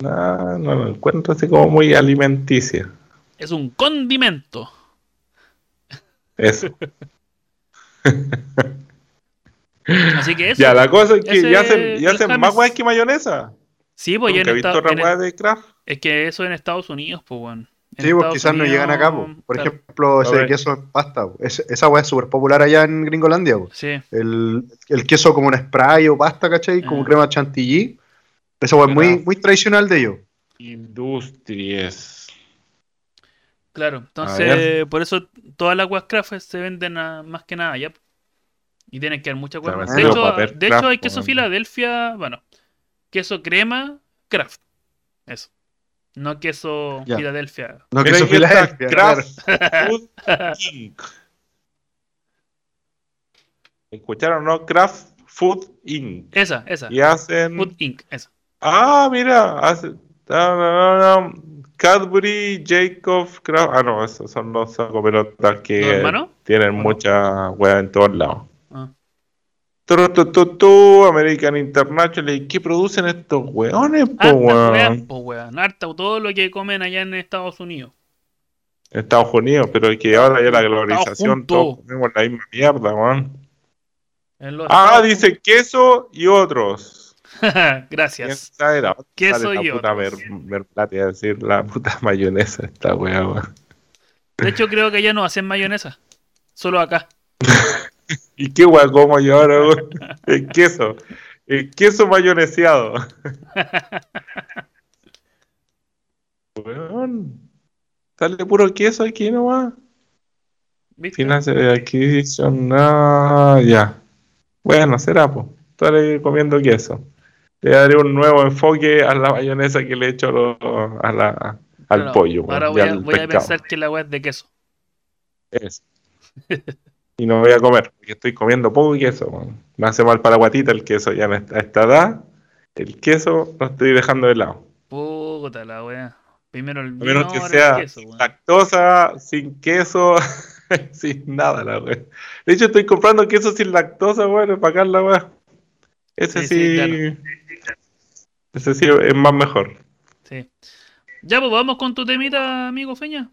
No, no lo encuentro así como muy alimenticia. Es un condimento. Eso. Así que eso. ya, la cosa es que ya hacen, ya hacen más weas que mayonesa. Sí, pues en he visto en wea de Kraft. Es que eso en Estados Unidos, pues, weón. En Sí, pues quizás no llegan acá, po. Unidos, Por claro. ejemplo, ese queso en pasta. Es- esa weá es súper popular allá en Gringolandia. Sí, El, el queso como un spray o pasta, ¿cachai? Como Ah. crema chantilly. Esa weá es muy, muy tradicional de ellos. Industries. claro. Entonces, por eso todas las weas craft se venden a- más que nada allá. Y tienen que haber muchas weas. Claro, De hecho, de hay queso. Filadelfia, bueno, queso crema, craft. Eso. No queso Ya. Filadelfia. No queso Filadelfia. claro. Kraft Food Inc. ¿Escucharon, no? Kraft Food Inc. Esa, esa. Y hacen. Food Inc. Esa. Ah, mira, hace. no, no, no, Cadbury, Jacob, Kraft. Ah, no, esos son los cooperativas que tienen mucha hueá en todos lados. Ah. Tu, tu, tu, tu, American International. ¿Y qué producen estos hueones, po, Harta weón? po, weón. Harta, todo lo que comen allá en Estados Unidos. Estados Unidos, pero es que ahora ya la globalización, todos comemos la misma mierda, weón. Ah, Estados dice queso y otros. ¿Quién Gracias. la Queso y puta otros. mer- decir la puta mayonesa esta weá, weón. De hecho, creo que ya no hacen mayonesa. Solo acá. ¿Y qué weá como yo ahora? El queso. El queso mayoneseado. Weón. Sale puro queso aquí nomás. Financial Acquisition, no, ya. Bueno, será, pues. Estaré comiendo queso. Le daré un nuevo enfoque a la mayonesa que le he hecho lo- a la, al Claro, pollo. Ahora voy a, voy a pensar que la weá es de queso. Eso. y no voy a comer, porque estoy comiendo poco queso. Me hace mal para la guatita el queso ya a esta edad. El queso lo estoy dejando de lado. Puta la weá. Primero el A menos que sea queso, lactosa, sin queso, sin nada, la wea. De hecho, estoy comprando queso sin lactosa, weón, para acá la wea. Ese Sí, sí, sí, claro. ese sí es más mejor. Sí. Ya, pues vamos con tu temita, amigo Feña.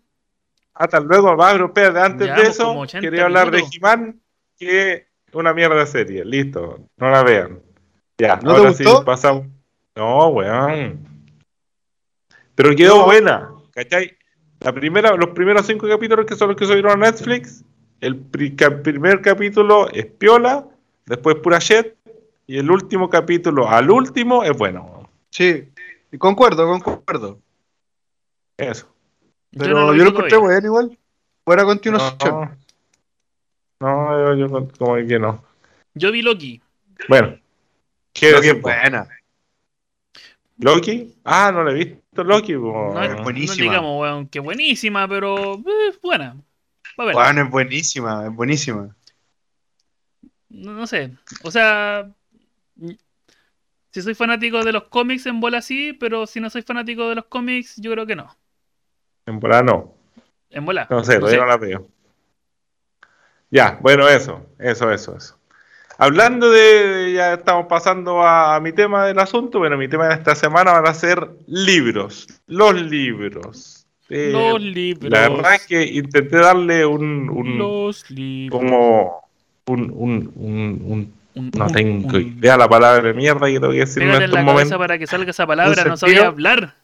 Hasta luego, Magro, espérate, antes Ya, de pues, eso, como 80 quería hablar minutos. de He-Man, que es una mierda de serie, listo, no la vean. Ya, ¿No te ahora sí pasamos. No, weón. Pero quedó No. buena, ¿cachai? La primera, los primeros cinco capítulos que son los que subieron a Netflix, el pri- primer capítulo es piola, después pura shit, y el último capítulo al último es bueno. Sí, concuerdo, concuerdo. Eso. Pero no yo lo, encontré bueno igual. Buena continuación. No, no, yo, yo como que no. Yo vi Loki. Bueno. ¿Qué Creo que decir, es po? buena. ¿Loki? Ah, no le he visto Loki. No es buenísima. No digamos, weón, que buenísima, pero eh, buena. Va a ver. Bueno, es buenísima, es buenísima. No, no sé. O sea, si soy fanático de los cómics en bola sí, pero si no soy fanático de los cómics, yo creo que no. En bola no. En bola. No sé, todavía no la veo. Ya, bueno, eso, eso, eso, eso. Hablando de, ya estamos pasando a, a mi tema del asunto, bueno, mi tema de esta semana van a ser libros, los libros. Eh, Los libros. La verdad es que intenté darle un, un Los libros. como un, un, un, un- Un- no tengo idea la palabra de mierda que tengo que decir en estos la momentos. para que salga esa palabra, no sabía hablar.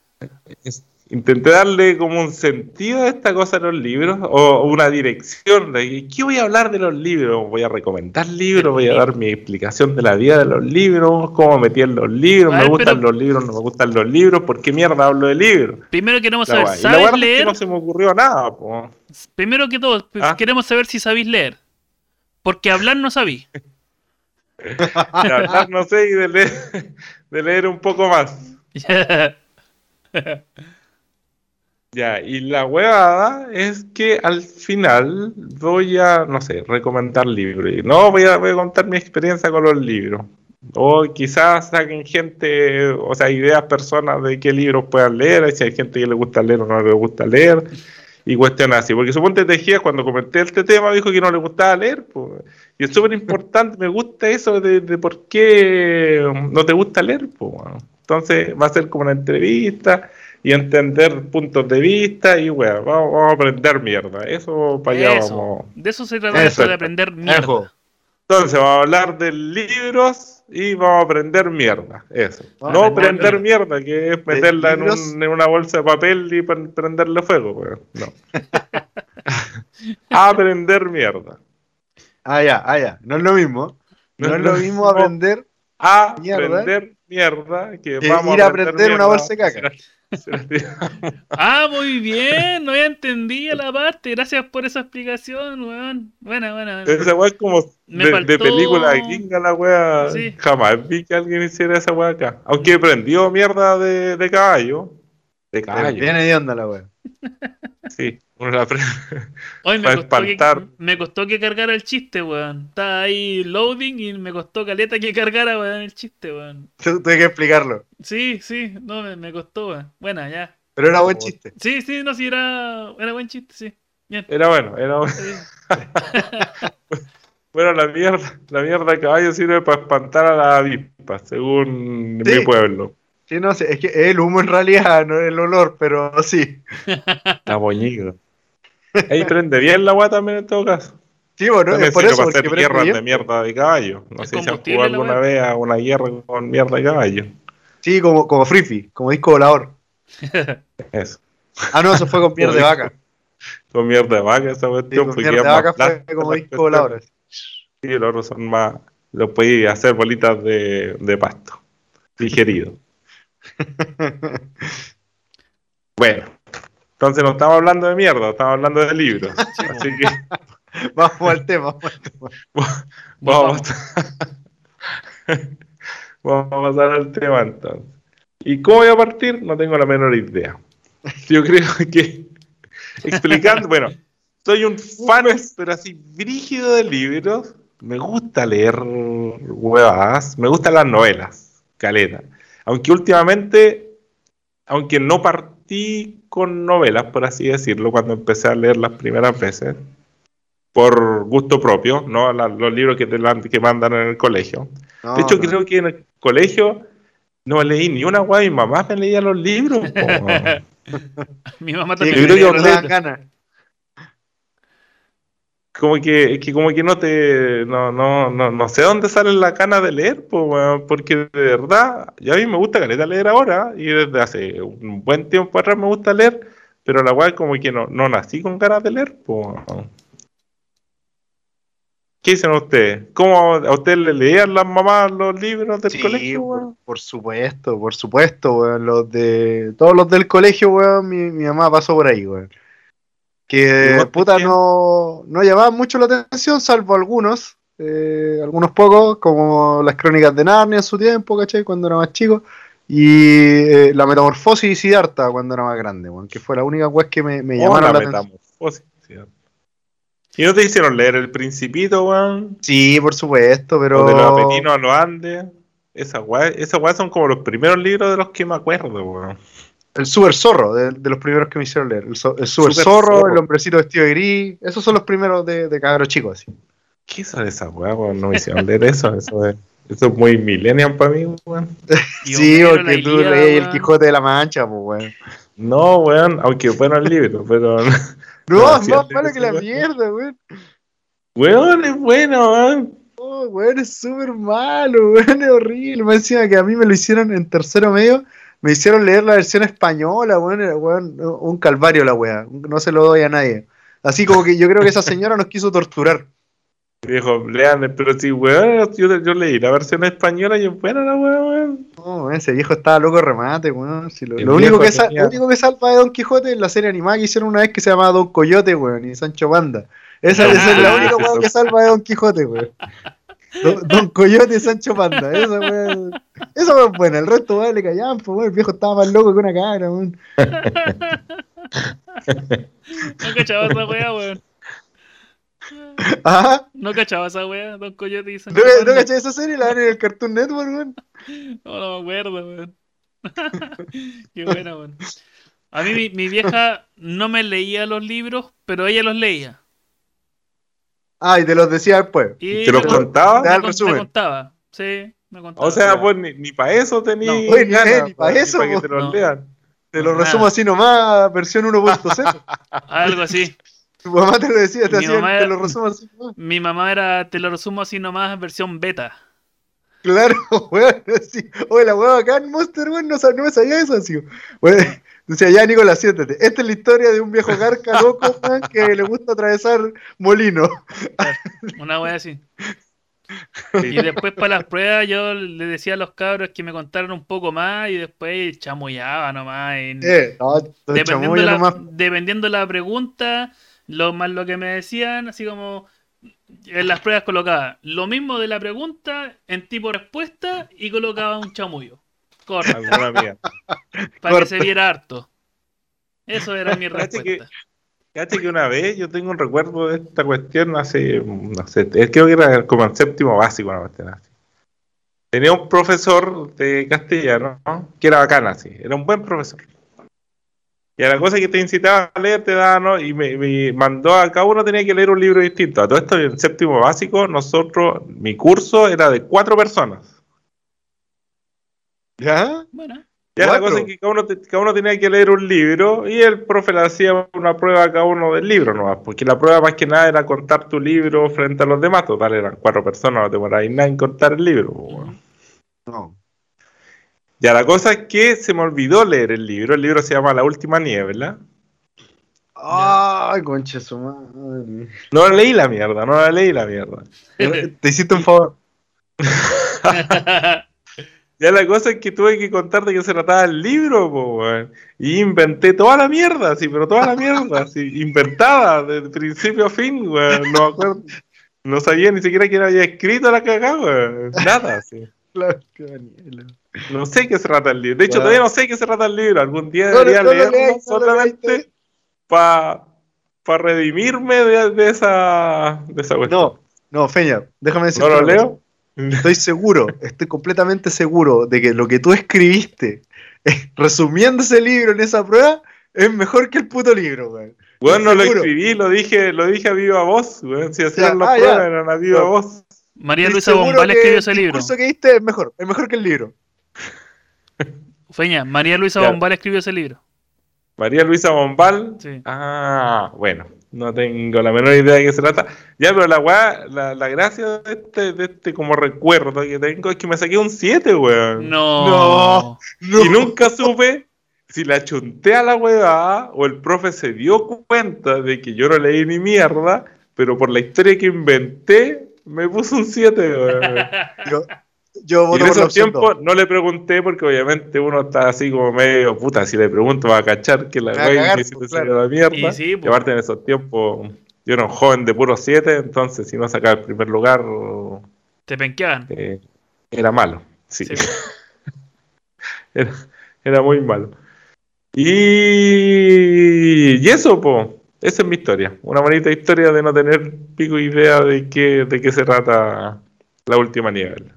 Intenté darle como un sentido a esta cosa de los libros o una dirección. de ¿Qué voy a hablar de los libros? Voy a recomendar libros, voy a dar mi explicación de la vida de los libros, cómo metí en los libros, A me ver, gustan pero- los libros, no me gustan los libros, ¿por qué mierda hablo de libros? Primero queremos saber, guay. Y la ¿sabes verdad es que leer? no se me ocurrió nada. po. Primero que todo, ¿Ah? queremos saber si sabéis leer. Porque hablar no sabí. De hablar no sé y de leer, de leer un poco más. Ya, y la huevada es que al final voy a, no sé, recomendar libros. No voy a, contar mi experiencia con los libros. O quizás saquen gente, o sea, ideas, personas de qué libros puedan leer, si hay gente que le gusta leer o no le gusta leer, y cuestiones así. Porque suponte Tejía, cuando comenté este tema, dijo que no le gustaba leer. Y es súper importante, me gusta eso de, de por qué no te gusta leer. pues. Entonces va a ser como una entrevista y entender puntos de vista y bueno, vamos, vamos a aprender mierda. Eso para allá Eso. vamos. De eso se trata esto de aprender mierda. Entonces vamos a hablar de libros y vamos a aprender mierda. Eso. Vamos no aprender prender mierda, que es meterla en, libros. un- en una bolsa de papel y pre- prenderle fuego. weón. No. aprender mierda. Ah, ya, ah, ya. No es lo mismo. No, es lo mismo aprender A Mierda. aprender mierda que Que vamos ir a aprender aprender una bolsa de caca. Se la tiramos. Ah, muy bien, no había entendido la parte. Gracias por esa explicación, weón. Buena, buena, buena. Esa weá es como de, faltó- de película gringa la weá. Sí. Jamás vi que alguien hiciera esa weá acá. Aunque prendió mierda de, de caballo. De caballo. Viene de onda la wea. Sí. Uno la. Hoy me para costó, que, me costó que cargara el chiste, weón. Estaba ahí loading y me costó caleta que cargara, weón, el chiste, weón. Tu- Tuve que explicarlo. Sí, sí, no, me, me costó, weón. Buena, ya. Pero era buen chiste. Sí, sí, no, sí, era, era buen chiste, sí. Bien. Era bueno, era bueno. sí. Bueno, la mierda, la mierda de caballo sirve para espantar a la avispa, según Sí. mi pueblo. Sí, no sé, es que es el humo en realidad, no el olor, pero sí. La boñiga. Ahí prende bien la weá también en todo caso. Sí, bueno, También es por eso, para hacer guerras de mierda de caballo. No Es sé si han jugado alguna vez a una guerra con mierda de caballo. Sí, como, como Frifi, como disco volador. Eso. Ah, no, eso fue con piel de vaca. Con mierda de vaca esa Sí, cuestión. con porque piel de vaca fue como disco volador. Sí, los otros son más. Los podéis hacer bolitas de, de pasto. Digerido. bueno. Entonces no estamos hablando de mierda, estamos hablando de libros. Así que Vamos al tema. vamos al tema. vamos, a- vamos a pasar al tema entonces. ¿Y cómo voy a partir? No tengo la menor idea. Yo creo que explicando, bueno, soy un fan, pero así brígido de libros. Me gusta leer huevadas, me gustan las novelas, caleta. Aunque últimamente, aunque no partí con novelas, por así decirlo, cuando empecé a leer las primeras veces, por gusto propio, no La- los libros que te dan- que mandan en el colegio. No, De hecho, no. creo que en el colegio no leí ni una guay, mi mamá me leía los libros. Mi mamá Sí, también. creo que me no usted- te dan ganas. Como que, es que como que no te no, no, no, no sé dónde sale la gana de leer, weón, porque de verdad, ya a mí me gusta caleta leer ahora, y desde hace un buen tiempo atrás me gusta leer, pero la weá como que no, no nací con ganas de leer, po. ¿Qué dicen ustedes? ¿Cómo a ustedes le leían las mamás los libros del Sí, colegio? por, por supuesto, por supuesto, weón. Los de, todos los del colegio, weón, mi, mi mamá pasó por ahí, weón. ¿Y Que puta no, no llamaban mucho la atención, salvo algunos, eh, algunos pocos, como las crónicas de Narnia en su tiempo, ¿cachai? Cuando era más chico. Y eh, la metamorfosis y Siddhartha cuando era más grande, weón, que fue la única weá que me, me Oh, llamaron la la atención. metamorfosis. ¿Y no te hicieron leer El Principito, weón? Sí, por supuesto, pero. O de los apetinos a los Andes. Esas weas, esas weas son como los primeros libros de los que me acuerdo, weón. El Super Zorro, de, de los primeros que me hicieron leer. El, so- el Super, Super Zorro, Zorro. el Hombrecito Vestido de Gris. Esos son los primeros de, de cabros chicos, así. ¿Qué son esas weas, weón? No me hicieron leer eso. Eso es, eso es muy millennial para mí, weón. Sí, porque tú lees el. Quijote de la Mancha, pues, weón. No, weón, aunque bueno el libro, pero. No, No, es más malo que la mierda, weón. Weón, es bueno, weón. Oh, weón, es súper malo, weón, es horrible. Más encima que a mí me lo hicieron en tercero medio, me hicieron leer la versión española, weón, era, weón, un calvario la weá. No se lo doy a nadie. Así como que yo creo que esa señora nos quiso torturar. Dijo, lean, pero sí, weón, yo, yo leí la versión española y es buena la weón, weón. No, ese viejo estaba loco remate, weón. Si lo, El lo único viejo que sa- tenía- lo único que salva de Don Quijote es la serie animada que hicieron una vez que se llamaba Don Coyote, weón, y Sancho Banda. Esa, esa es la Ah, única weón que salva de Don Quijote, weón. Don, Don Coyote y Sancho Panda, esa weón. Esa es buena, el resto weón le callaban, pues el viejo estaba más loco que una cabra, weón. No cachaba esa wea, weón. Ajá. No cachaba esa wea, Don Coyote y ¿No, Sancho ¿No Panza. cachai esa serie? La dan en el Cartoon Network, weón. No, no me acuerdo, weón. Qué buena, weón. A mí mi, mi vieja no me leía los libros, pero ella los leía. Ah, y te los decía después. Y ¿Te los contaba? Me resumen. contaba. Sí, me contaba. O sea, pues ni, ni para eso tenía. No. Oye, ni- ni pa' eso, Para que po. te lo No. lean. Te lo Nada. resumo así nomás, versión 1.0. Algo así. Tu mamá te lo decía, te, Mi hacía, te lo resumo así nomás. Mi mamá era, te lo resumo así nomás, versión beta. Claro, weón, así. Oye, la weón acá en Monster, weón, no me sabía eso, así. Weón, decía, ya, Nicolás, siéntate. Esta es la historia de un viejo carca loco, que le gusta atravesar molino. Una wea así. Y después para las pruebas yo le decía a los cabros que me contaran un poco más y después chamullaba nomás. Eh, no, dependiendo, la, nomás. dependiendo la pregunta, lo más lo que me decían, así como en las pruebas colocaba lo mismo de la pregunta en tipo respuesta y colocaba un chamullo. Mía. para que se viera harto. Eso era mi que- respuesta. Fíjate que una vez yo tengo un recuerdo de esta cuestión hace, no sé, creo que era como en séptimo básico, una cuestión así. Tenía un profesor de castellano ¿no? que era bacán así, era un buen profesor. Y a la cosa que te incitaba a leer te daba, ¿no? Y me, me mandó a cada uno tenía que leer un libro distinto. A todo esto en séptimo básico, nosotros, mi curso era de cuatro personas. ¿Ya? Bueno, Ya la cosa es que cada uno, te- cada uno tenía que leer un libro y el profe le hacía una prueba a cada uno del libro nomás, porque la prueba más que nada era contar tu libro frente a los demás, total eran cuatro personas, no te demoráis nada en contar el libro. No. Ya la cosa es que se me olvidó leer el libro, el libro se llama La Última Niebla. Ay, concha su madre. No la leí la mierda, no la leí la mierda. Te hiciste un favor. Ya la cosa es que tuve que contar de qué se trataba el libro, po, weón. Y inventé toda la mierda, sí, pero toda la mierda, sí, inventada, de principio a fin, weón. No acuerdo. No sabía ni siquiera quién había escrito la cagada, weón. Nada, sí. Claro. No sé qué se trata el libro. De hecho, todavía no sé qué se trata el libro. Algún día No, no, debería no leerlo solamente para redimirme de, de esa, de esa cuestión. No, no, Feña, déjame decirte. ¿No lo leo? Estoy seguro, estoy completamente seguro de que lo que tú escribiste, eh, resumiendo ese libro en esa prueba, es mejor que el puto libro, weón. Bueno, no lo escribí, lo dije, lo dije a viva voz, weón. Si hacían las ah, eran a viva No. voz. María Estoy Luisa Bombal escribió ese El libro. curso que diste es mejor, es mejor que el libro. Feña, María Luisa Claro. Bombal escribió ese libro. María Luisa Bombal. Sí. Ah, bueno, no tengo la menor idea de qué se trata. Ya, pero la weá, la, la gracia de este, de este como recuerdo que tengo es que me saqué un 7, weón. No. No. Y nunca supe si la chunté a la weá o el profe se dio cuenta de que yo no leí ni mierda, pero por la historia que inventé me puso un 7, weón. Yo, yo Y voto en esos tiempos no le pregunté porque obviamente uno está así como medio puta, si le pregunto va a cachar que la cagar, me hiciste pues, claro. la mierda. Y sí, Y pues. aparte en esos tiempos yo era un joven de puro 7, entonces si no sacaba el primer lugar Te penqueaban. eh, era malo. Sí. Sí. era, era muy malo. Y, y eso, po. esa es mi historia. Una bonita historia de no tener pico idea de qué, de qué se trata la última nivel.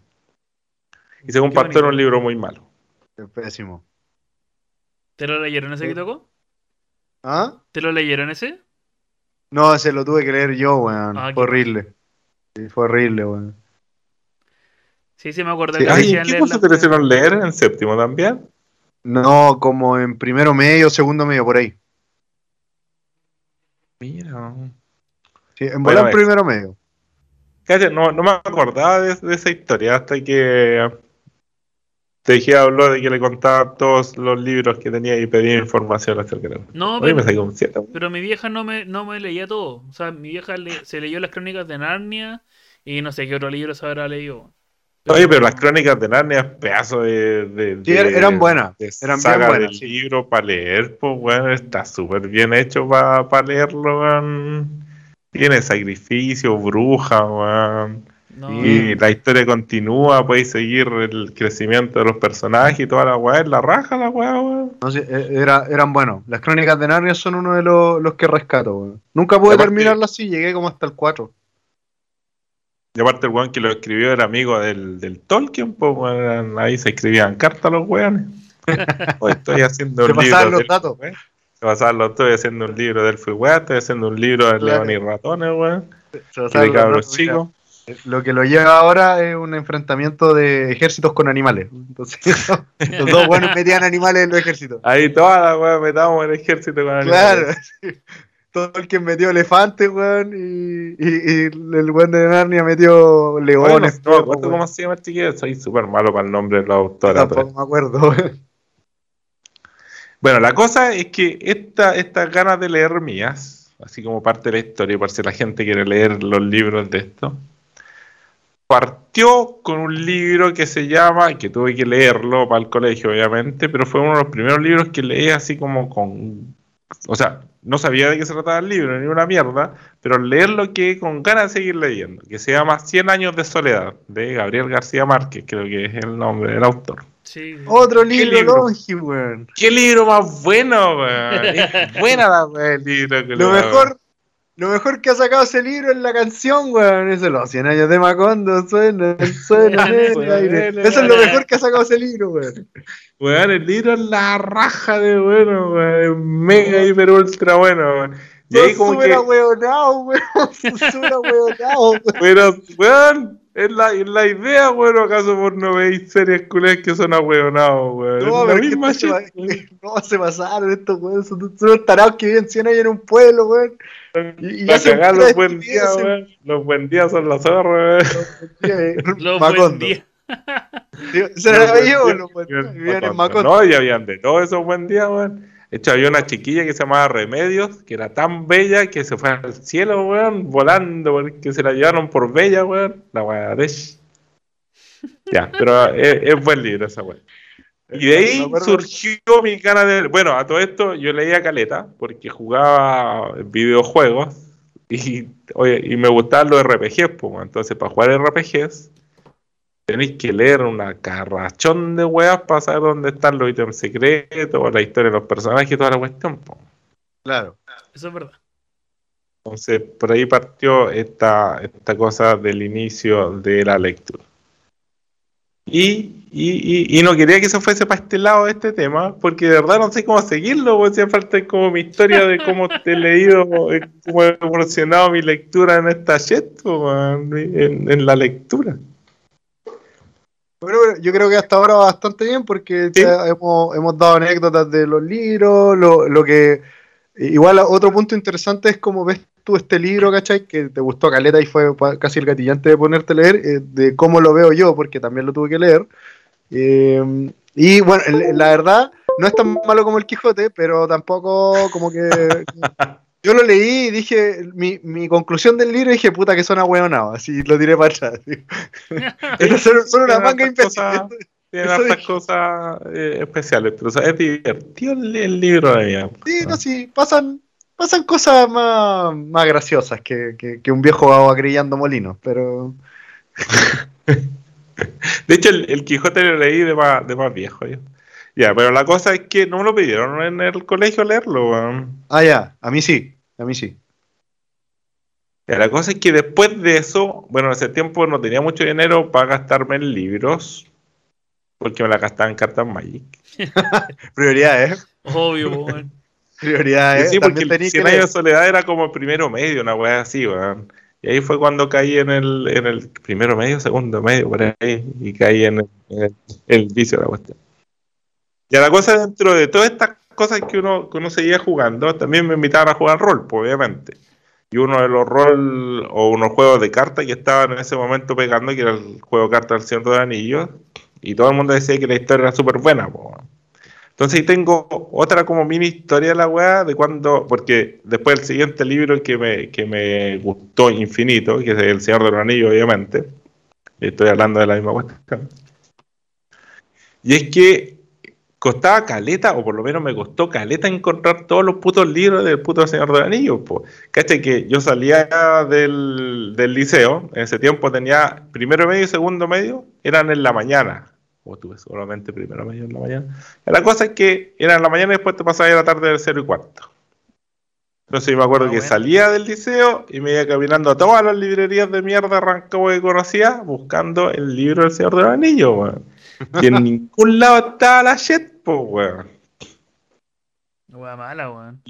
Y según Qué Pastor, bonito. un libro muy malo. Es pésimo. ¿Te lo leyeron ese tocó? ¿Ah? ¿Te lo leyeron ese? No, ese lo tuve que leer yo, weón. Ah, qué fue horrible. Sí, fue horrible, weón. Sí, sí, me acordé Sí, que ay, ¿en qué curso te lo hicieron leer? ¿En séptimo también? No, como en primero medio, segundo medio, por ahí. Mira. Sí, en Bueno, primero medio. Cállate, no, no me acordaba de, de esa historia hasta que te dije habló de que le contaba todos los libros que tenía y pedía información acerca de él. No, me pero, saqué un 7. pero mi vieja no me, no me leía todo. O sea, mi vieja le- se leyó las crónicas de Narnia y no sé qué otro libro se habrá leído. Oye, pero las crónicas de Narnia pedazo de, de, Sí, de- eran buenas, de eran bien saga buenas, del sí. libro para leer, pues bueno, está súper bien hecho para leerlo, weón. Tiene sacrificio, bruja, weón. No, Y la historia continúa, podéis seguir el crecimiento de los personajes y toda la weá, es la raja la weá, weón. No sé, eh, era, eran buenos. Las crónicas de Narnia son uno de los, los que rescato, weón. Nunca pude Aparte- terminarlas así, llegué como hasta el 4. Y aparte el weón que lo escribió era amigo del, del Tolkien, pues weón, ahí se escribían cartas los weones. Hoy estoy haciendo Se un libro. pasaban los del- datos. weón. Se pasaban los estoy haciendo un libro del weón, estoy haciendo un libro de Claro. León y Ratones, weón. Se saben de los cabros datos, mira. chicos. Lo que lo lleva ahora es un enfrentamiento de ejércitos con animales. Entonces, los dos buenos metían animales en los ejércitos. Ahí toda la weá metamos en el ejército con Claro. animales. sí. Todo el que metió elefantes, weón, y, y, y el weón de Narnia metió Oye, no, leones. no me perros, acuerdo weón. cómo se llama el chiquillo, soy súper malo para el nombre de los autores. Tampoco me acuerdo, weón. Bueno, la cosa es que esta, estas ganas de leer mías, así como parte de la historia, por si la gente quiere leer los libros de esto, partió con un libro que se llama, que tuve que leerlo para el colegio, obviamente, pero fue uno de los primeros libros que leí así como con... O sea, no sabía de qué se trataba el libro, ni una mierda, pero leerlo que con ganas de seguir leyendo, que se llama Cien años de soledad, de Gabriel García Márquez, creo que es el nombre del autor. sí. Otro libro, libro? weón. ¡Qué libro más bueno, weón! Es buena la weá el libro. que Lo mejor, lo mejor que ha sacado ese libro es la canción, weón. Eso es los 100 años de Macondo, suena, suena en el aire. Eso es lo mejor que ha sacado ese libro, weón. Weón, el libro es la raja de bueno, weón. Mega, hiper, ultra bueno, weón. Y ahí Son como súper que... ahueonados, weón. Súper ahueonados, weón. Pero, weón, es la, es la idea, weón. ¿Acaso por no veis series culeras que son ahueonados, weón? No, es la misma se, weón. no, se pasaron estos weón. Son, son unos tarados que viven 100 años en un pueblo, weón. Y, y Para cagar los buen días, estupidez, weón. Los buen días son las zorras, eh, Los Macondo. buen días. ¿Se Los buen veía o días los buen días? Vivían en Macondo. Macondo. No, y habían de todos esos buen días, weón. De hecho, había una chiquilla que se llamaba Remedios, que era tan bella que se fue al cielo, weón, volando, porque se la llevaron por bella, weón. La weá de... Ya, pero es, es buen libro esa weá. Y de ahí surgió mi ganas de... Bueno, a todo esto yo leía caleta, porque jugaba videojuegos y, oye, y me gustaban los RPGs, pues, weón. entonces para jugar RPGs tenéis que leer una carrachón de weas para saber dónde están los ítems secretos, la historia de los personajes y toda la cuestión. po. Claro. Eso es verdad. Entonces, por ahí partió esta, esta cosa del inicio de la lectura. Y, y, y- y no quería que se fuese para este lado este tema, porque de verdad no sé cómo seguirlo, porque siempre falta como mi historia de cómo te he leído, eh, cómo he evolucionado mi lectura en esta shit, en la lectura. Bueno, pero yo creo que hasta ahora va bastante bien porque Sí. ya hemos, hemos dado anécdotas de los libros, lo, lo que... Igual otro punto interesante es cómo ves tú este libro, ¿cachai? Que te gustó Caleta y fue casi el gatillante de ponerte a leer, eh, de cómo lo veo yo, porque también lo tuve que leer. Eh, y bueno, la verdad, no es tan malo como el Quijote, pero tampoco como que... Yo lo leí y dije, mi, mi conclusión del libro, dije, puta que son ahueonados, así lo tiré para atrás. son, son una manga cosas- Tiene hartas dije. cosas eh, especiales, pero o sea, es divertido el, el libro de mí. Sí, no, sí, pasan, pasan cosas más, más graciosas que, que, que un viejo acrillando molinos, pero De hecho, el, el Quijote lo leí de más, de más viejo. Ya. Ya, pero la cosa es que no me lo pidieron en el colegio leerlo. weón. ah ya, a mí sí, a mí sí. Ya, La cosa es que después de eso, bueno, en ese tiempo no tenía mucho dinero para gastarme en libros, porque me la gastaba en cartas Magic. Prioridades, Obvio, weón. Prioridades. Sí, porque el tenés 100 que años de soledad era como primero medio, una weá así, weón. Y ahí fue cuando caí en el, en el primero medio, segundo medio, por ahí, y caí en el, en el- el vicio de la cuestión. Y a la cosa dentro de todas estas cosas que uno, que uno seguía jugando, también me invitaban a jugar rol, pues, obviamente. Y uno de los rol o unos juegos de cartas que estaban en ese momento pegando, que era el juego de cartas del Señor de los Anillos, y todo el mundo decía que la historia era súper buena, weón. Entonces tengo otra como mini historia de la weá de cuando, porque después el siguiente libro que me, que me gustó infinito, que es El Señor de los Anillos, obviamente, estoy hablando de la misma cuestión, y es que costaba caleta, o por lo menos me costó caleta encontrar todos los putos libros del puto Señor de los Anillos, po. Que yo salía del, del liceo, en ese tiempo tenía primero medio y segundo medio, eran en la mañana, o tuve solamente primero medio en la mañana. La cosa es que era en la mañana y después te pasaba a la tarde del 0 y cuarto. Entonces yo me acuerdo Ah, que bueno. salía del liceo y me iba caminando a todas las librerías de mierda Rancagua que conocía buscando el libro del Señor de los Anillos, weón. Y en ningún lado estaba la shit, po, weón. Weá mala, weón.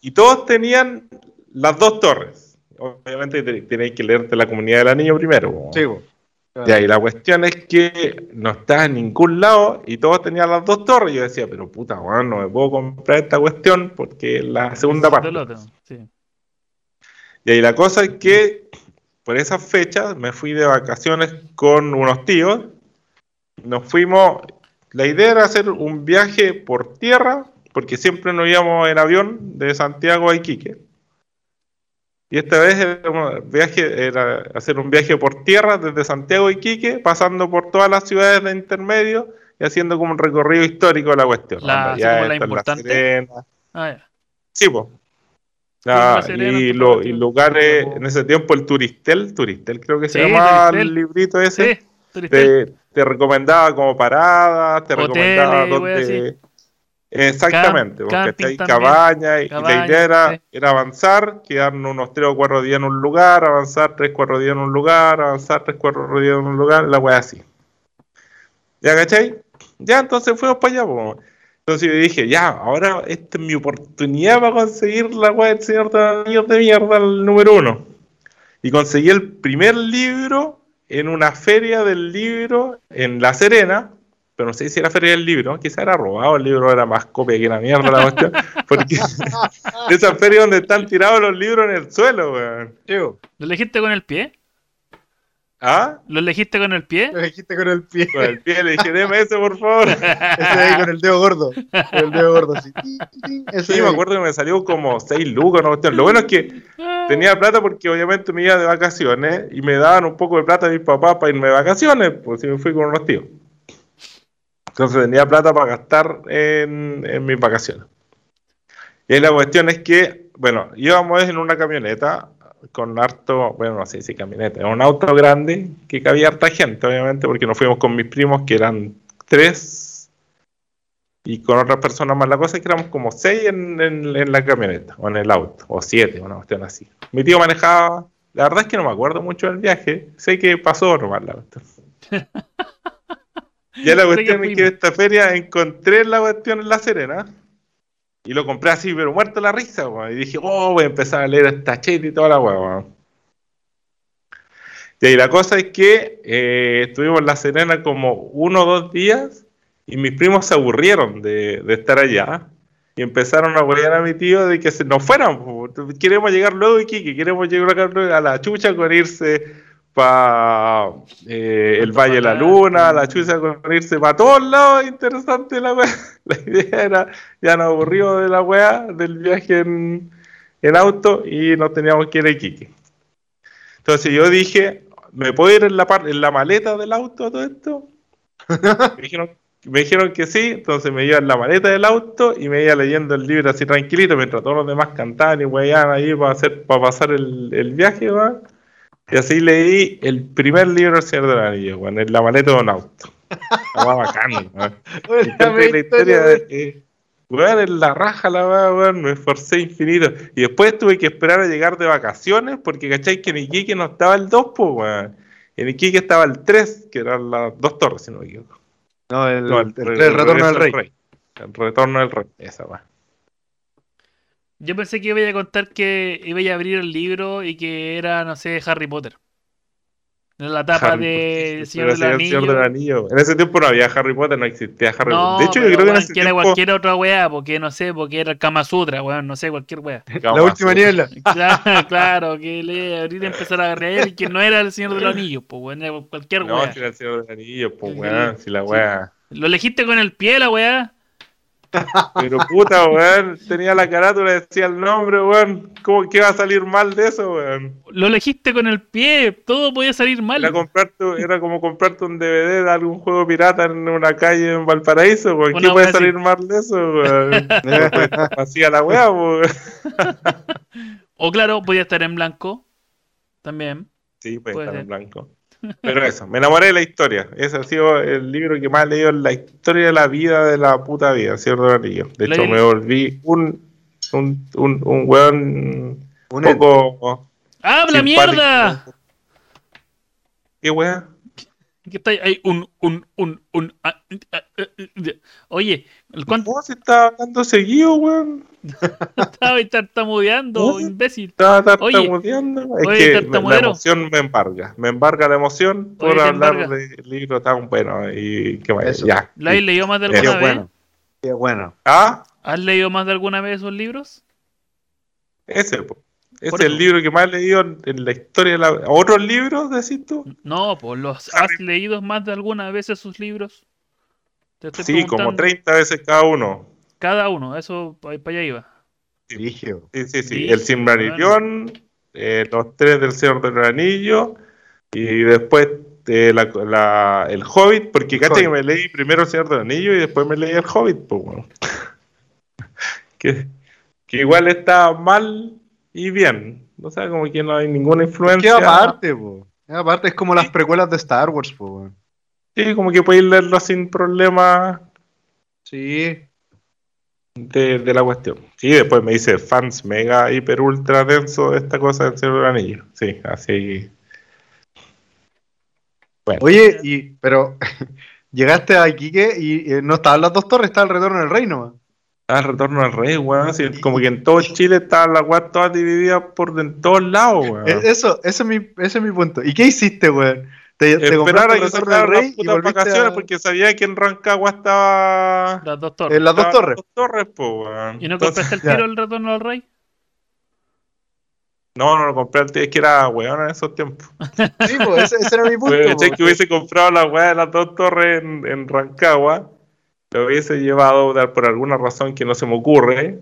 Y todos tenían las dos torres. Obviamente te- tenéis que leerte la comunidad del anillo primero. weón. Sí, po. Ya, y la cuestión es que no estaba en ningún lado y todos tenían las dos torres. Y yo decía, pero puta, weón, no me puedo comprar esta cuestión porque es la segunda parte. Sí. Y ahí la cosa es que por esas fechas me fui de vacaciones con unos tíos. Nos fuimos. La idea era hacer un viaje por tierra, porque siempre nos íbamos en avión de Santiago a Iquique. Y esta vez era, un viaje, era hacer un viaje por tierra desde Santiago a Iquique, pasando por todas las ciudades de intermedio y haciendo como un recorrido histórico de la cuestión. La- ya como la importante. Ah, ya. Sí, pues. La Serena, y, lo- y lugares, en ese tiempo el Turistel, Turistel creo que se Sí, llamaba el librito ese, Sí. Te, te recomendaba como paradas, te Hoteles, recomendaba y dónde... Exactamente, Camp- porque hay cabañas y, y Cabañas, la idea era, sí. era avanzar, quedarnos unos 3 o 4 días en un lugar, avanzar 3 o 4 días en un lugar, avanzar 3 o 4 días en un lugar, la wea así. ¿Ya cachai? Ya, entonces fuimos para allá, po. Entonces yo dije, ya, ahora esta es mi oportunidad para conseguir la wea del Señor de de mierda, el número uno. Y conseguí el primer libro en una feria del libro en La Serena, pero no sé si era feria del libro, quizá era robado, el libro era más copia que la mierda la cuestión, porque esa feria donde están tirados los libros en el suelo, weón. ¿Lo elegiste con el pie? ¿Ah? ¿Lo elegiste con el pie? Lo dijiste con el pie. Con el pie le dije, deme ese, por favor. Ese ahí con el dedo gordo. Con el dedo gordo así. Ese Sí, me acuerdo que me salió como 6 lucas, una cuestión. Lo bueno es que tenía plata porque obviamente me iba de vacaciones y me daban un poco de plata a mis papás para irme de vacaciones, pues si me fui con unos tíos. Entonces tenía plata para gastar en, en mis vacaciones. Y ahí la cuestión es que, bueno, íbamos en una camioneta con harto, bueno, no sé si camioneta, un auto grande que cabía harta gente, obviamente, porque nos fuimos con mis primos que eran tres y con otras personas más. La cosa es que éramos como seis en, en- en la camioneta o en el auto, o siete, una cuestión así. Mi tío manejaba, la verdad es que no me acuerdo mucho del viaje, sé que pasó nomás la cuestión. Ya la cuestión es que esta feria encontré la cuestión en La Serena y lo compré así, pero muerto la risa, weón. Y dije, oh, voy a empezar a leer esta cheta y toda la weón. Y ahí la cosa es que eh, estuvimos en La Serena como uno o dos días y mis primos se aburrieron de, de estar allá y empezaron a apoyar a mi tío de que se nos fueran. Queremos llegar luego Iquique, queremos llegar a la chucha con irse para el Valle de la Luna, la chucha con irse para todos lados. Interesante la weá. La idea era, ya nos aburrimos de la weá, del viaje en, en auto y nos teníamos que ir a Iquique. Entonces yo dije, ¿me puedo ir en la, en la maleta del auto a todo esto? Me dijeron, me dijeron que sí, entonces me iba en la maleta del auto y me iba leyendo el libro así tranquilito mientras todos los demás cantaban y weían ahí para, hacer, para pasar el, el viaje, weón. Y así leí el primer libro del Señor del Anillo, weón, en la maleta de un auto. Estaba bacán, weón. La historia, de, Weón, en la raja la weá, weón, me esforcé infinito. Y después tuve que esperar a llegar de vacaciones, porque cachai que en Iquique no estaba el 2, pues, weón. En Iquique estaba el 3, que eran las dos torres, si no me equivoco. No, el, No, el- el retorno del rey. El retorno del rey, esa weá. Yo pensé que iba a contar que iba a abrir el libro y que era, no sé, Harry Potter. En la tapa Harry de Potter, El Señor del el Señor del Anillo. Anillo. En ese tiempo no había Harry Potter, no existía Harry No, Potter. De hecho, yo creo que en ese que era tiempo. cualquier otra weá, porque no sé, porque era el Kama Sutra, weón, no sé, cualquier weá. La última niebla. Claro, claro, que le abrir y empezar a reír y que no era el Señor de los Anillos, pues weón, era cualquier No, weá. si era el Señor del Anillo, pues weón, si la weá. Lo elegiste con el pie, la weá. Pero puta, weón, tenía la carátula, decía el nombre, weón. ¿Cómo que iba a salir mal de eso, weón? Lo elegiste con el pie, todo podía salir mal. Era, comprarte, era como comprarte un DVD de algún juego pirata en una calle en Valparaíso, weón. ¿Qué puede así. salir mal de eso, weón? Hacía la weá, weón. O claro, podía estar en blanco. También. Sí, puede, Puede estar ser. en blanco. Pero eso, me enamoré de la historia. Ese ha sido el libro que más he leído en la historia de la vida de la puta vida, del Anillo. De hecho, he- me volví un, un, un, un weón un poco. ¡Habla simpático. mierda! ¿Qué weá? Está hay un, un, un, un. ah, ah, ah, Oye, el cuánto ¿Cómo se estaba hablando seguido, weón? estaba tartamudeando, imbécil. Estaba Oye, tartamudeando. Es oye, que la emoción me embarga. Me embarga la emoción por hablar embarga. de libro tan bueno. Y que vaya, Eso. ya. ¿Lo has leído más de Qué alguna Qué vez? bueno. Qué bueno. Ah, ¿Has leído más de alguna vez esos libros? ese, po. Por es el eso. libro que más he leído en, la historia de la... ¿Otros libros, decís tú? No, pues los Harry- has leído más de alguna vez esos libros. Te estoy Sí, como preguntando. 30 veces cada uno. Cada uno, eso para allá iba. Sí, sí, sí. Sí, el Silmarillion, eh, los tres del Señor del Anillo, y después eh, la- la- el Hobbit, porque El cacha que me leí primero el Señor del Anillo y después me leí el Hobbit, pues, bueno. que, que igual está mal y bien. O sea, como que no hay ninguna ¿Qué influencia. aparte, po? Aparte es como las precuelas de Star Wars, po. Sí, como que podéis leerlo sin problema Sí. de, de la cuestión. Sí, después me dice fans mega, hiper, ultra denso de esta cosa del Señor del Anillo. Sí, así. Bueno. Oye, y, pero llegaste a Iquique y eh, no estaban las dos torres, estaba el retorno del reino. El retorno al rey, weón. sí, como que en todo Chile estaban las weas todas divididas por en todos lados, weón. Eh, Eso, ese es mi, ese es mi punto. ¿Y qué hiciste, weón? Te, te Esperar compraste a el que sacaran las rey y putas volviste vacaciones a... porque sabía que en Rancagua estaba. Las dos torres. en las dos torres. Las dos torres, po, weón. ¿Y no Entonces- compraste el ya. tiro el retorno al rey? No, no lo compré es que era weón en esos tiempos. Sí, pues, ese, ese era mi punto. Pero po. sé que hubiese comprado la weá de las dos torres en, en Rancagua, lo hubiese llevado dar por alguna razón que no se me ocurre,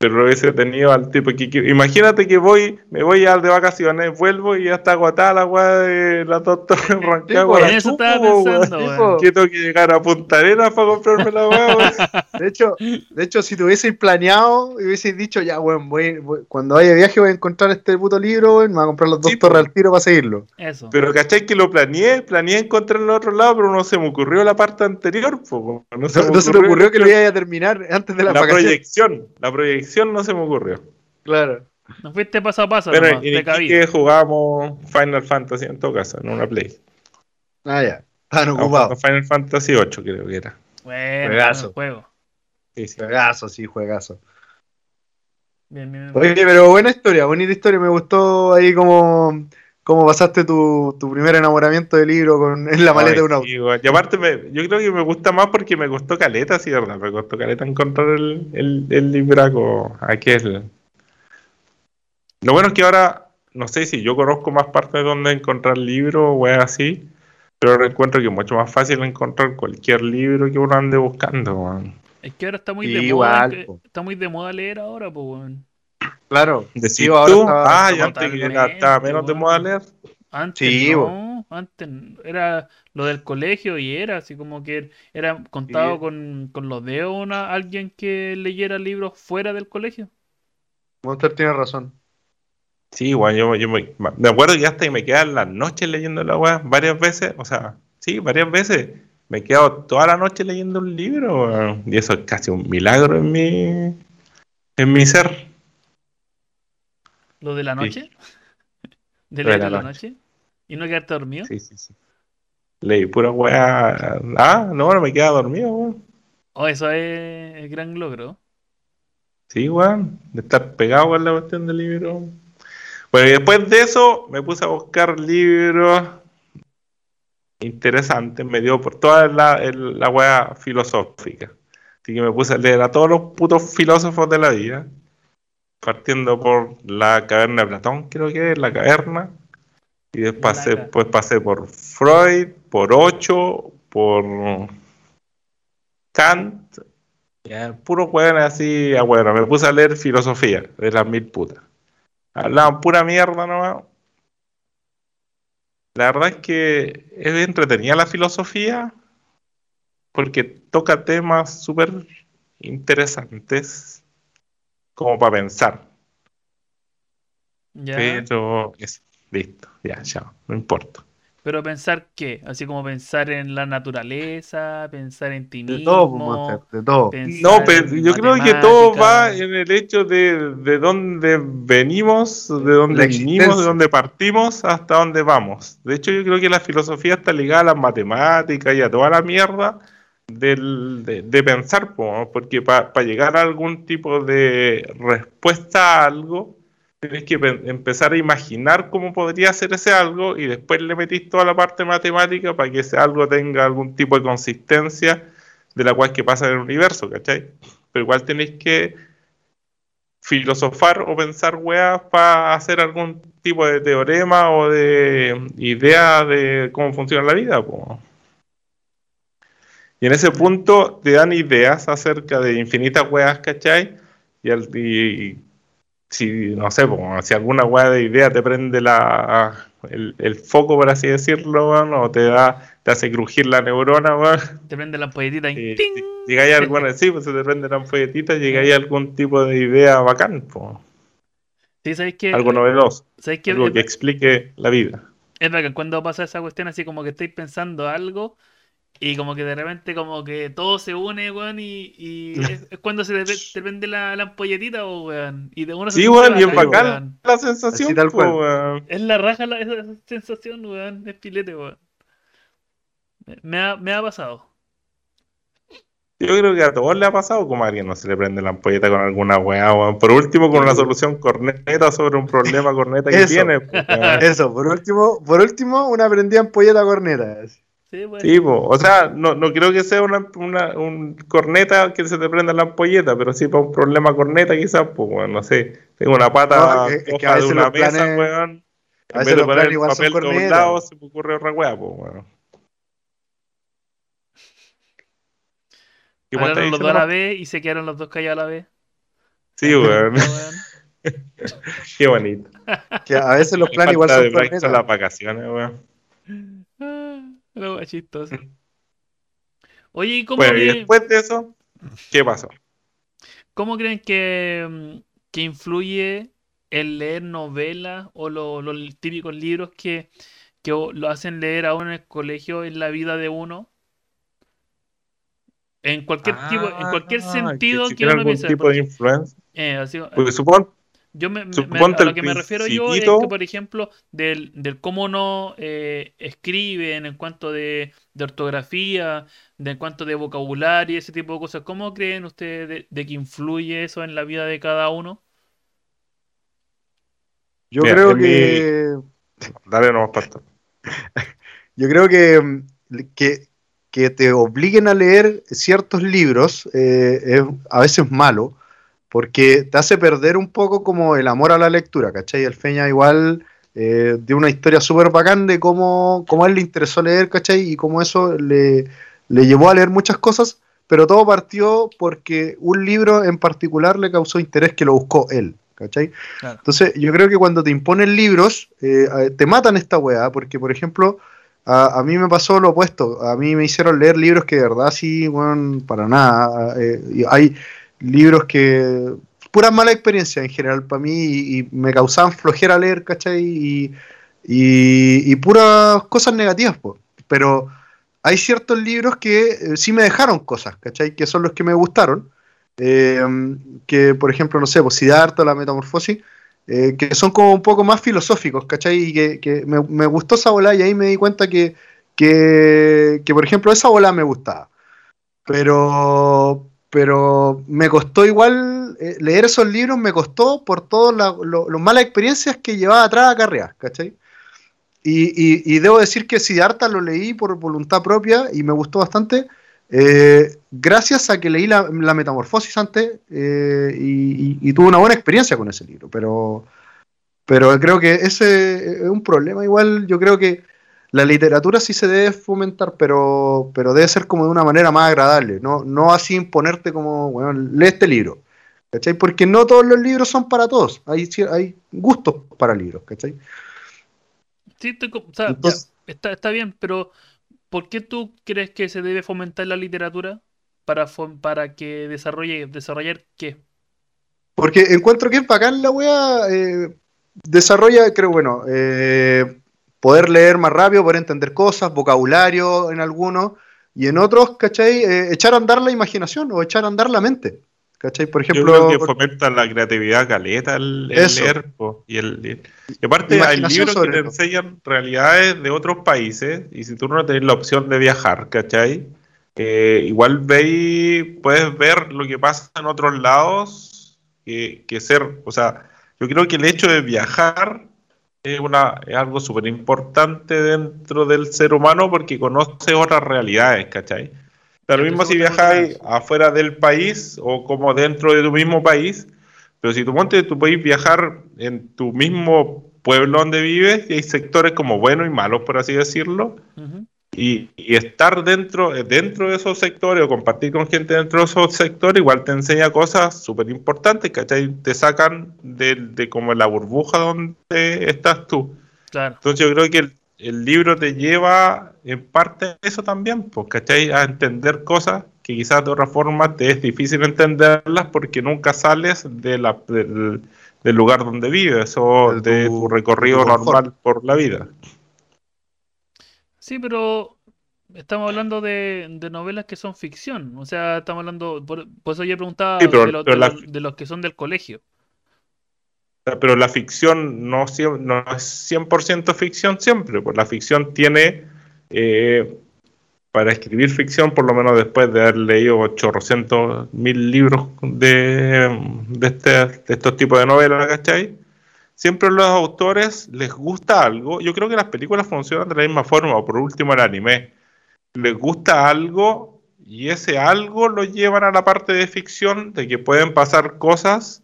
pero lo hubiese tenido al tipo que, que- imagínate que voy, me voy al de vacaciones, vuelvo y ya está agotada la weá de las dos torres en Rancagua. pues, la En eso estaba pensando. Que tengo que llegar a Punta Arenas para comprarme la weá. De hecho, de hecho, si te hubieseis planeado y hubieseis dicho, ya, weón, voy, voy- cuando vaya de viaje voy a encontrar este puto libro, weón, me voy a comprar las dos Sí, torres al tiro para seguirlo. Eso. Pero cachai que lo planeé, planeé encontrarlo en otro lado, pero no se me ocurrió la parte anterior, po. No No, no se te ocurrió que lo iba a terminar antes de la, la vacación. proyección, la proyección no se me ocurrió. Claro. No fuiste paso a paso, Pero nomás, en te cabía. Iquique jugamos Final Fantasy en todo caso, en una Play. Ah, ya. Estaban ocupados. Final Fantasy 8 creo que era. Bueno, Juegazo. juego. Sí, sí. Juegazo, sí, juegazo. Bien, bien, bien. Oye, pero buena historia, bonita historia. Me gustó ahí como, como pasaste tu, tu primer enamoramiento de libro con, en la maleta Ay, de un auto. Y aparte, me- yo creo que me gusta más porque me costó caleta, sí, verdad. Me costó caleta encontrar el, el, el libraco aquel. Lo bueno es que ahora, no sé si yo conozco más partes de donde encontrar libros o así, pero encuentro que es mucho más fácil encontrar cualquier libro que uno ande buscando, weón. Es que ahora está muy Sí, de igual, moda. po. Está muy de moda leer ahora, pues, weón. Claro. Decís Sí, ahora tú, ah, está y antes que totalmente, era- estaba menos de moda leer. Antes Sí, no, antes era lo del colegio y era así como que era contado Sí. con, con los dedos una, alguien que leyera libros fuera del colegio. Monster tiene razón. Sí, weón, yo, yo me, me acuerdo que hasta que me quedan las noches leyendo la weá varias veces, o sea, sí, varias veces. me he quedado toda la noche leyendo un libro, weón. Y eso es casi un milagro en mi, en mi ser. ¿Lo de la noche? ¿De Lo de leer la a la noche. noche? ¿Y no quedarte dormido? Sí, sí, sí. Leí pura weá. Ah, no, no me queda dormido, weón. Oh, eso es el gran logro. Sí, weón. De estar pegado con la cuestión del libro. Bueno, y después de eso me puse a buscar libros interesantes. Me dio por toda la, la weá filosófica. Así que me puse a leer a todos los putos filósofos de la vida. Partiendo por la caverna de Platón, creo que es, la caverna. Y después pasé, pues pasé por Freud, por Ocho, por Kant. Ya, puro weón así, ah, bueno, me puse a leer filosofía de las mil putas. Hablaban pura mierda nomás. La verdad es que es entretenida la filosofía porque toca temas súper interesantes como para pensar. Ya. Pero es listo, ya, ya, no importa. Pero pensar qué? Así como pensar en la naturaleza, pensar en ti De mismo. todo, pues, Monster, de todo. No, pero en yo creo que todo va en el hecho de, de dónde venimos, de dónde vinimos, de dónde partimos, hasta dónde vamos. De hecho, yo creo que la filosofía está ligada a las matemáticas y a toda la mierda del- de, de pensar, porque para llegar a algún tipo de respuesta a algo, tienes que pe- empezar a imaginar cómo podría ser ese algo y después le metís toda la parte matemática para que ese algo tenga algún tipo de consistencia de la cual que pasa en el universo, ¿cachai? Pero igual tenéis que filosofar o pensar weas para hacer algún tipo de teorema o de idea de cómo funciona la vida, po. Y en ese punto te dan ideas acerca de infinitas weas, ¿cachai? Y, al- y si, no sé, po, si alguna wea de idea te prende la, el, el foco, por así decirlo, o te da, te hace crujir la neurona, Te prende la ampolletita y llegáis a alguna, sí, pues se te prende la ampolletita, llegáis a algún tipo de idea bacán, po, Sí, ¿sabéis qué? algo novedoso, ¿Sabéis qué? algo que explique la vida. es bacán cuando pasa esa cuestión así como que estáis pensando algo y como que de repente como que todo se une, weón, y, y es, es cuando se te, pre- te prende la, la ampolletita, oh, weón. Y de uno se Sí, weón, es bacán, weón. la sensación, Así tal po, cual. weón. Es la raja la, esa, sensación, weón. Es pilete, weón. Me- ha, me ha pasado. Yo creo que a todos le ha pasado como a alguien no se le prende la ampolleta con alguna weá, weón. Por último, con una solución corneta sobre un problema corneta que Eso. tiene. Eso, por último, por último, una prendida ampolleta corneta. Sí, weón. Sí, po. o sea, no, no creo que sea una, una- un corneta que se te prenda la ampolleta, pero sí para un problema corneta quizás, pues, weón, no sé. Tengo una pata No, es que- es que a coja de veces una los mesa, planes- weón. a En veces vez de los poner planes el igual son papel de un cornetas. lado, se me ocurre otra weá, pues, weón. ¿Qué más Hablaron los dos a la vez y se quedaron los dos callados a la vez. Sí, weón. Qué bonito. Que a veces los planes igual son son las cornetas. vacaciones, weón. La wea chistosa. Oye, ¿y cómo, Bueno, y que- después de eso, ¿qué pasó? cómo creen que, mm, que influye el leer novelas o lo- los típicos libros que, que lo hacen leer a uno en el colegio en la vida de uno? En cualquier tipo, en cualquier Ah, sentido que, existiera uno algún piense. tipo de porque, influencia. eh, así- Porque supón, Yo me, a lo que me refiero yo es que, por ejemplo, del, del cómo no eh, escriben en cuanto de, de ortografía, de en cuanto de vocabulario y ese tipo de cosas, ¿cómo creen ustedes de, de que influye eso en la vida de cada uno? Yo Mira, creo que. dale nomás pastor. Yo creo que, que, que te obliguen a leer ciertos libros eh, es a veces malo, porque te hace perder un poco como el amor a la lectura, ¿cachai? El Feña igual eh, dio una historia súper bacán de cómo, cómo a él le interesó leer, ¿cachai? Y cómo eso le, le llevó a leer muchas cosas, pero todo partió porque un libro en particular le causó interés que lo buscó él, ¿cachai? Claro. Entonces, yo creo que cuando te imponen libros, eh, te matan esta weá, porque, por ejemplo, a, a mí me pasó lo opuesto. A mí me hicieron leer libros que de verdad sí, bueno, para nada. eh, hay libros que. Pura mala experiencia en general para mí y, me causaban flojera leer, ¿cachai? Y, y, y puras cosas negativas, po. Pero hay ciertos libros que eh, sí me dejaron cosas, ¿cachai? Que son los que me gustaron. Eh, que, por ejemplo, no sé, pues Siddhartha, la metamorfosis, eh, que son como un poco más filosóficos, ¿cachai? Y que, que me, me, gustó esa bola y ahí me di cuenta que, que, que, por ejemplo, esa bola me gustaba. Pero, pero me costó igual, eh, leer esos libros me costó por todas las malas experiencias que llevaba atrás acarreadas, ¿cachai? Y, y, debo decir que Siddhartha lo leí por voluntad propia y me gustó bastante, eh, gracias a que leí la, la Metamorfosis antes eh, y, y, tuve una buena experiencia con ese libro. Pero, pero creo que ese es un problema igual, yo creo que la literatura sí se debe fomentar, pero, pero debe ser como de una manera más agradable, no, no así imponerte como, bueno, lee este libro, ¿cachai? Porque no todos los libros son para todos, hay, hay gustos para libros, ¿cachai? Sí, te, o sea, Entonces, está, está bien, pero ¿por qué tú crees que se debe fomentar la literatura para, para que desarrolle, desarrollar qué? Porque encuentro que es bacán la wea, eh, desarrolla, creo, bueno, eh, poder leer más rápido, poder entender cosas, vocabulario en algunos, y en otros, ¿cachai? Eh, echar a andar la imaginación o echar a andar la mente. ¿Cachai? Por ejemplo. Yo creo que fomenta la creatividad caleta el, el leer. Po, y, el, y aparte, hay libros que te eso. enseñan realidades de otros países, y si tú no tienes la opción de viajar, ¿cachai? Eh, igual veis, puedes ver lo que pasa en otros lados que, que ser. O sea, yo creo que el hecho de viajar es, una, es algo súper importante dentro del ser humano porque conoce otras realidades, ¿cachai? Lo mismo si viajáis afuera del país o como dentro de tu mismo país, pero si tú montes, tú puedes viajar en tu mismo pueblo donde vives y hay sectores como buenos y malos, por así decirlo, uh -huh. Y, y, estar dentro, dentro de esos sectores o compartir con gente dentro de esos sectores igual te enseña cosas súper importantes, ¿cachai? Te sacan de, de, como la burbuja donde estás tú. Claro. Entonces yo creo que el, el libro te lleva en parte a eso también, pues, ¿cachai? A entender cosas que quizás de otra forma te es difícil entenderlas porque nunca sales de la, del, del lugar donde vives o de tu, de tu recorrido tu normal por la vida. Sí, pero estamos hablando de, de, novelas que son ficción. O sea, estamos hablando. Por, por eso yo preguntaba sí, pero, de, lo, de, la... los, de, los, que son del colegio. Pero la ficción no, no es 100% ficción siempre. Pues la ficción tiene. Eh, para escribir ficción, por lo menos después de haber leído 800 mil libros de, de, este, de estos tipos de novelas, ¿cachai? Siempre a los autores les gusta algo. Yo creo que las películas funcionan de la misma forma, o por último el anime. Les gusta algo y ese algo lo llevan a la parte de ficción, de que pueden pasar cosas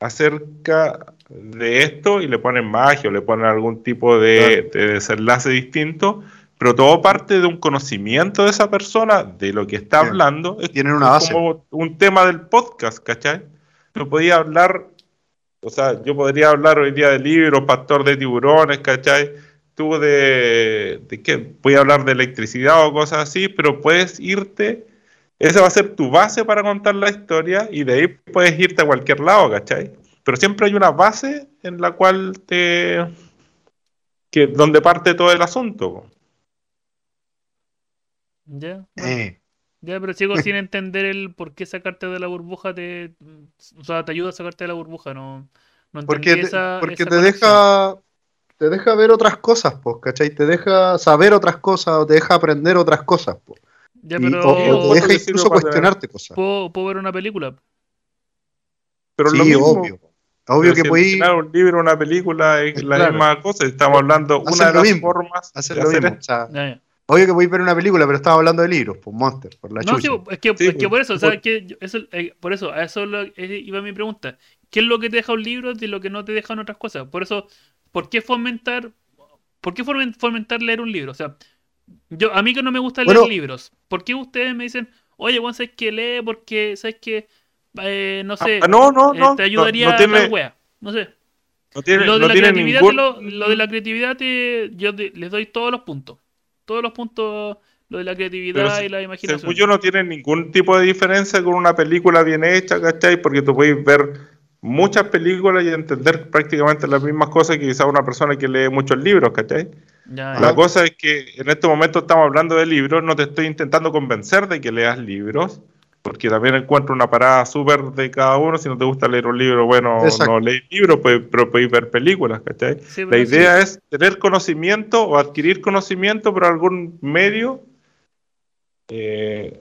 acerca de esto y le ponen magia o le ponen algún tipo de, de desenlace distinto, pero todo parte de un conocimiento de esa persona, de lo que está Bien. hablando. Tienen una base. como un tema del podcast, ¿cachai? No podía hablar o sea, yo podría hablar hoy día de libros, Pastor de Tiburones, ¿cachai? Tú de, de qué? Voy a hablar de electricidad o cosas así, pero puedes irte, esa va a ser tu base para contar la historia y de ahí puedes irte a cualquier lado, ¿cachai? Pero siempre hay una base en la cual te... que donde parte todo el asunto. Ya. Yeah. Eh. Ya, pero sigo sin entender el por qué sacarte de la burbuja te. O sea, te ayuda a sacarte de la burbuja, no. no porque te, esa, porque esa te deja. Te deja ver otras cosas, pues, ¿cachai? Te deja saber otras cosas o te deja aprender otras cosas, pues. Ya, pero. Y, o, o, te deja incluso cuestionarte cosas. ¿Puedo, ¿Puedo, ver una película. Pero sí, lo mismo. obvio. Obvio que puedes. un libro, una película, es la claro. misma cosa. Estamos hablando hacer una de las mismo, formas hacer de hacer esto. O sea, ya, ya. Obvio que voy a ver una película, pero estamos hablando de libros, pues Monster, por la No, chucha. sí, es que, sí, es que por eso, o sea, que eso, eh, por eso, a eso lo, eh, iba mi pregunta. ¿Qué es lo que te deja un libro de lo que no te dejan otras cosas? Por eso, ¿por qué fomentar, por qué fomentar leer un libro? O sea, yo, a mí que no me gusta leer bueno, libros, ¿por qué ustedes me dicen, oye, Juan, ¿sabes qué lee? Porque, ¿sabes qué? Eh, no sé, ah, no, no, no, te ayudaría no, tiene, a la wea, no sé. No tiene, lo, de no la tiene creatividad ningún... lo, lo, de la creatividad te, yo te, les doy todos los puntos. Todos los puntos lo de la creatividad Pero, y la imaginación. Según yo no tiene ningún tipo de diferencia con una película bien hecha, ¿cachai? Porque tú puedes ver muchas películas y entender prácticamente las mismas cosas que quizá una persona que lee muchos libros, ¿cachai? Ya, La cosa es que en este momento estamos hablando de libros, no te estoy intentando convencer de que leas libros, porque también encuentro una parada súper de cada uno. Si no te gusta leer un libro, bueno, Exacto. no lees libros, pues, pero podéis ver películas, ¿cachai? Sí, La idea es tener conocimiento o adquirir conocimiento por algún medio. eh,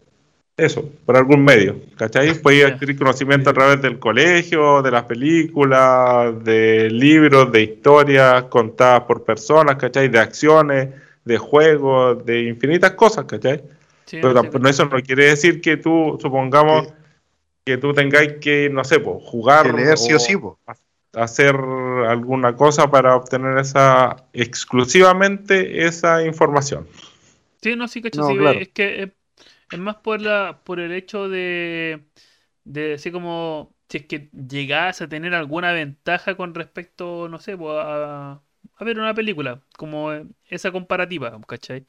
eso, por algún medio, ¿cachai? Ya. adquirir conocimiento a través del colegio, de las películas, de libros, de historias contadas por personas, ¿cachai? De acciones, de juegos, de infinitas cosas, ¿cachai? Sí, Pero sí, eso no quiere decir que tú, supongamos, que tú tengáis que, no sé, pues, jugar leer sí o o sí, po. hacer alguna cosa para obtener esa exclusivamente esa información. Sí, no, sí, cacho, No, sí, claro. es que es, es más por la, por el hecho de, de así como si es que llegás a tener alguna ventaja con respecto, no sé, a, a ver una película, como esa comparativa, ¿cachai?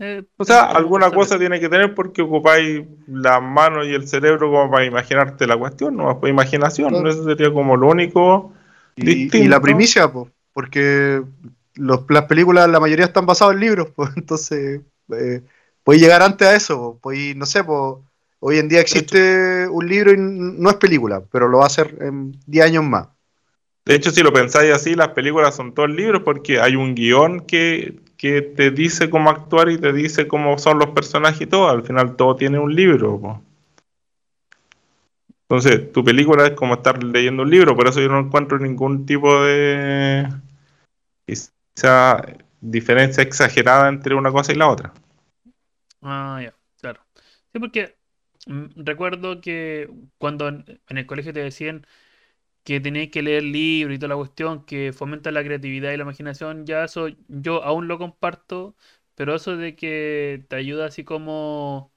Eh, O sea, como alguna cosa tiene que tener porque ocupáis las manos y el cerebro como para imaginarte la cuestión, no pues imaginación, Claro. eso sería como lo único. Y, distinto. y la primicia, po, porque los, las películas, la mayoría están basadas en libros, pues entonces eh, puedes llegar antes a eso, podéis, no sé, pues hoy en día existe un libro y no es película, pero lo va a hacer en 10 años más. De hecho, si lo pensáis así, las películas son todos libros porque hay un guion que, que te dice cómo actuar y te dice cómo son los personajes y todo. Al final todo tiene un libro. Entonces, tu película es como estar leyendo un libro, por eso yo no encuentro ningún tipo de quizá, diferencia exagerada entre una cosa y la otra. Ah, ya, claro. Sí, porque mm, recuerdo que cuando en el colegio te decían que tenías que leer libros y toda la cuestión que fomenta la creatividad y la imaginación, ya eso yo aún lo comparto, pero eso de que te ayuda así como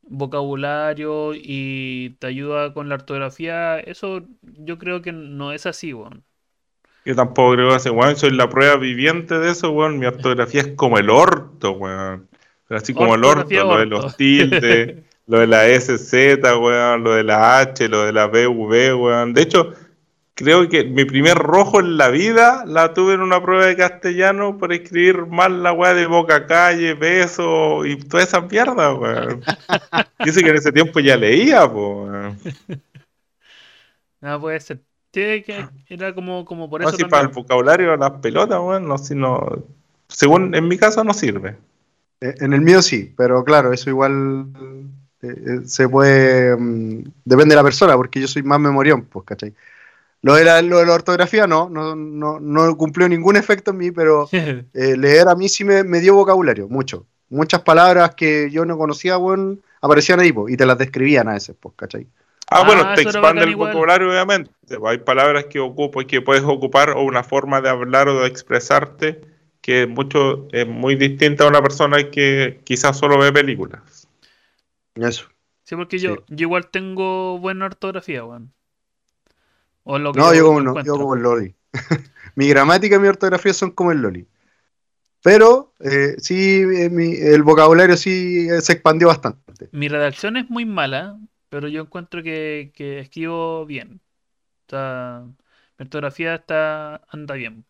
vocabulario y te ayuda con la ortografía, eso yo creo que no es así, weón. Yo tampoco creo que ese weón, soy la prueba viviente de eso, weón. Mi ortografía es como el orto, weón. Así como el orto, lo de los tildes, lo de la SZ, weón, lo de la H, lo de la BV, weón. De hecho, creo que mi primer rojo en la vida la tuve en una prueba de castellano por escribir mal la weá de boca calle, beso y toda esa mierda, weón. Dice que en ese tiempo ya leía, po, weón. Nada puede ser. Sí, que era como, como por No, eso si para el vocabulario las pelotas, weón, no, si no. Según en mi caso no sirve. Eh, En el mío sí, pero claro, eso igual eh, eh, se puede. mm, depende de la persona, porque yo soy más memorión, pues, ¿cachai? Lo de la, lo de la ortografía no, no, no, no cumplió ningún efecto en mí, pero eh, leer a mí sí me, me dio vocabulario, mucho. Muchas palabras que yo no conocía, bueno, aparecían ahí, pues, y te las describían a veces, pues, ¿cachai? Ah, Ah, bueno, te eso era expande el igual. vocabulario, obviamente. Hay palabras que ocupo y que puedes ocupar o una forma de hablar o de expresarte que es mucho, es muy distinta a una persona que quizás solo ve películas. Eso. Sí, porque yo, Sí. yo igual tengo buena ortografía, weón. O lo que No, yo como no, yo como el Loli. mi gramática y mi ortografía son como el Loli. Pero eh, sí, eh, mi- el vocabulario sí eh, se expandió bastante. Mi redacción es muy mala, pero yo encuentro que, que escribo bien. O sea, mi ortografía está, anda bien.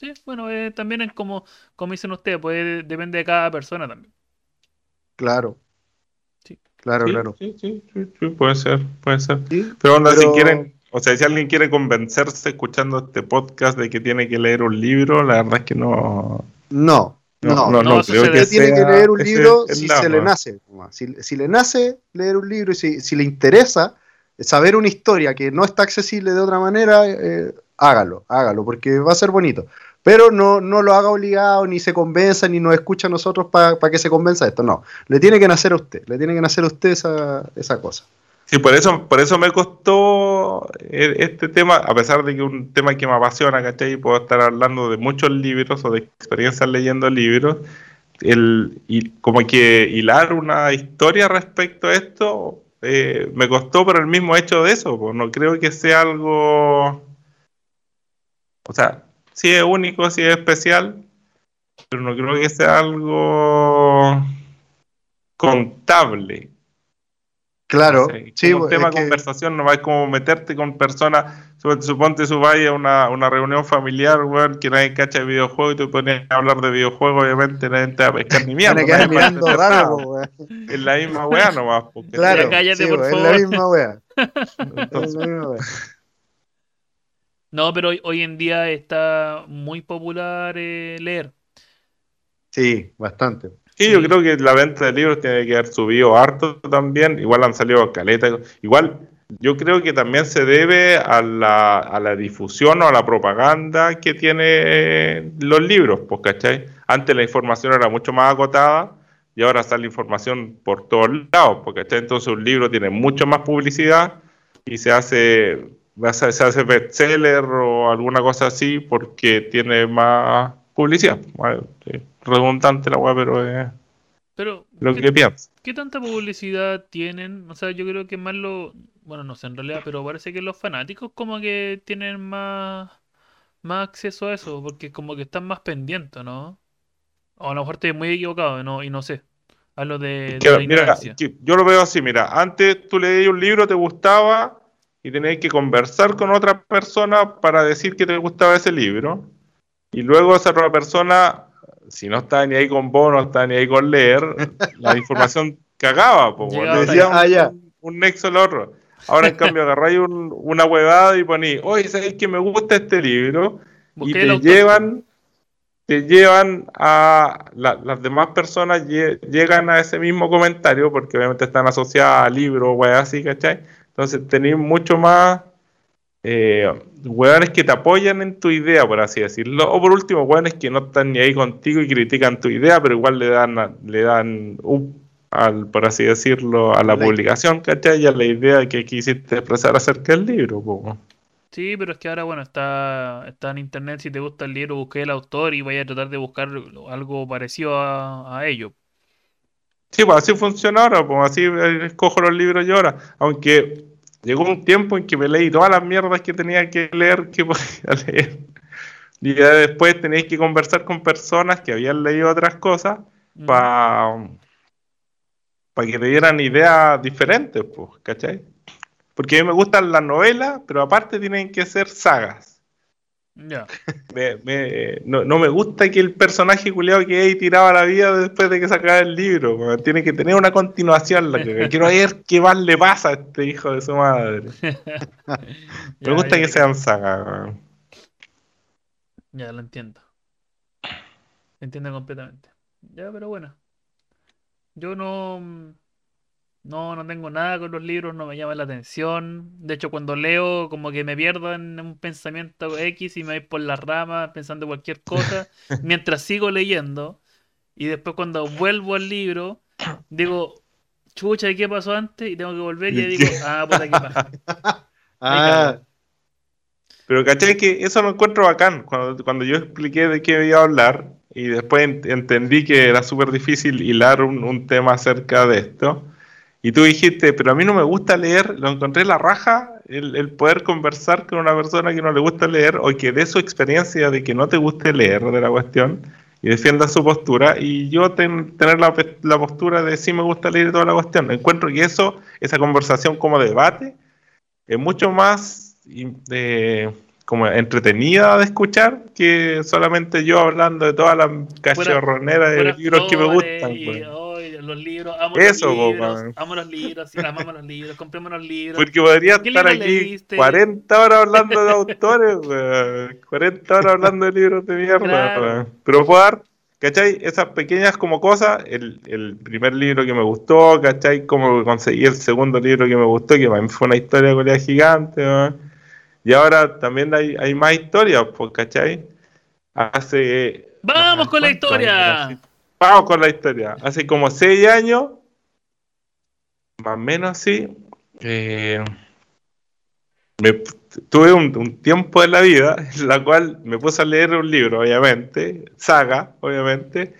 Sí, bueno, eh, también es como, como dicen ustedes, pues depende de cada persona también. Claro. Sí. Claro, Sí, claro. sí, sí, sí, sí, puede ser, puede ser. Sí, Pero, onda, Pero- si quieren, o sea, si alguien quiere convencerse escuchando este podcast de que tiene que leer un libro, la verdad es que no, No, no, no, no, no creo que Usted tiene que leer un libro si se le nace. Si, si le nace leer un libro y si, si le interesa saber una historia que no está accesible de otra manera, eh, hágalo, hágalo, porque va a ser bonito. Pero no, no lo haga obligado, ni se convenza, ni nos escucha a nosotros para que se convenza de esto. No, le tiene que nacer a usted, le tiene que nacer a usted esa, esa cosa. Sí, por eso, por eso me costó eh, este tema, a pesar de que es un tema que me apasiona, ¿cachai? Y puedo estar hablando de muchos libros o de experiencias leyendo libros, el, y como que hilar una historia respecto a esto eh, me costó por el mismo hecho de eso, pues no creo que sea algo, o sea, sí es único, sí es especial, pero no creo que sea algo contable. Claro, Sí, sí, como un tema de que- conversación, no va como meterte con personas. sup- Suponte su vaya a una, una reunión familiar, weón, que nadie cacha de videojuegos y tú pones a hablar de videojuos, obviamente nadie te va a pescar ni mierda. nadie mirando raro, weón. Es la misma weá nomás. porque- Claro, cállate, sí, por es favor. la misma wea. Es Entonces, la misma wea. No, pero hoy, hoy en día está muy popular eh, leer. Sí, bastante. Sí, yo creo que la venta de libros tiene que haber subido harto también. Igual han salido caleta. Igual, yo creo que también se debe a la, a la difusión o a la propaganda que tiene eh, los libros, pues, ¿cachai? Antes la información era mucho más acotada y ahora sale información por todos lados, ¿cachai? Entonces un libro tiene mucho más publicidad y se hace, se hace bestseller o alguna cosa así porque tiene más publicidad. Bueno, sí, redundante la weá, pero es Pero, lo ¿qué, que pienso. qué tanta publicidad tienen? O sea, yo creo que más lo... Bueno, no sé en realidad, pero parece que los fanáticos como que tienen más, más acceso a eso, porque como que están más pendientes, ¿no? O a lo mejor estoy muy equivocado no, y no sé. Hablo de, de la mira, yo lo veo así, mira, antes tú leías un libro, te gustaba y tenías que conversar con otra persona para decir que te gustaba ese libro. Y luego esa otra persona, si no estaba ni ahí con vos, no estaba ni ahí con leer, la información cagaba, pues, hasta decía un. Ah, ya. un nexo al otro. Ahora en cambio agarráis un- una huevada y poní, oye, ¿sabéis que me gusta este libro? Y te autor. llevan te llevan a la- las demás personas lle- llegan a ese mismo comentario porque obviamente están asociadas a libros o weas así, ¿cachai? Entonces tenéis mucho más eh, weones que te apoyan en tu idea, por así decirlo, o por último, weones que no están ni ahí contigo y critican tu idea, pero igual le dan a- le dan up al, por así decirlo, a la Like. publicación, ¿cachai? Y a la idea que quisiste expresar acerca del libro, po. Sí, pero es que ahora, bueno, está, está en internet. Si te gusta el libro, busqué el autor y vaya a tratar de buscar algo parecido a, a ello. Sí, pues así funciona ahora, pues así eh, escojo los libros yo ahora. Aunque llegó un tiempo en que me leí todas las mierdas que tenía que leer, que podía leer. Y ya después tenéis que conversar con personas que habían leído otras cosas Mm. para que te dieran ideas diferentes, pues, ¿cachai? Porque a mí me gustan las novelas, pero aparte tienen que ser sagas. Ya. Me- me- no, no me gusta que el personaje culiado que ahí tiraba la vida después de que sacaba el libro. Tiene que tener una continuación. La que, quiero ver qué más le pasa a este hijo de su madre. Me gusta ya que sean sagas. Ya lo entiendo. Entiendo completamente. Ya, pero bueno. Yo no, no, no tengo nada con los libros, no me llama la atención. De hecho, cuando leo, como que me pierdo en un pensamiento X y me voy por las ramas pensando cualquier cosa, mientras sigo leyendo. Y después cuando vuelvo al libro, digo, chucha, ¿y qué pasó antes? Y tengo que volver y ahí digo, ah, puta, qué paja. Ah, Pero caché que eso lo encuentro bacán. Cuando, cuando yo expliqué de qué iba a hablar y después en- entendí que era súper difícil hilar un, un tema acerca de esto. Y tú dijiste, pero a mí no me gusta leer, lo encontré la raja, el, el poder conversar con una persona que no le gusta leer o que dé su experiencia de que no te guste leer de la cuestión y defienda su postura. Y yo ten- tener la, la postura de sí me gusta leer toda la cuestión. Encuentro que eso, esa conversación como debate, es mucho más eh, como entretenida de escuchar que solamente yo hablando de todas las cachorroneras de libros que me gustan. pues. Los libros, amo Eso, los libros, man. amo los libros, sí, amamos los libros, compremos los libros. Porque podría ¿Qué estar aquí leíste? 40 horas hablando de autores, weón. 40 horas hablando de libros de mierda, Claro. Pero puedo dar, ¿cachai? Esas pequeñas como cosas, el, el primer libro que me gustó, ¿cachai? Cómo conseguí el segundo libro que me gustó, que para mí fue una historia de gigante. Y ahora también hay, hay más historias, pues, ¿cachai? Hace... ¡Vamos con la ¿cuántos años? Vamos con la historia. Hace como seis años, más o menos así, eh, me, tuve un, un tiempo de la vida en la cual me puse a leer un libro, obviamente, saga, obviamente,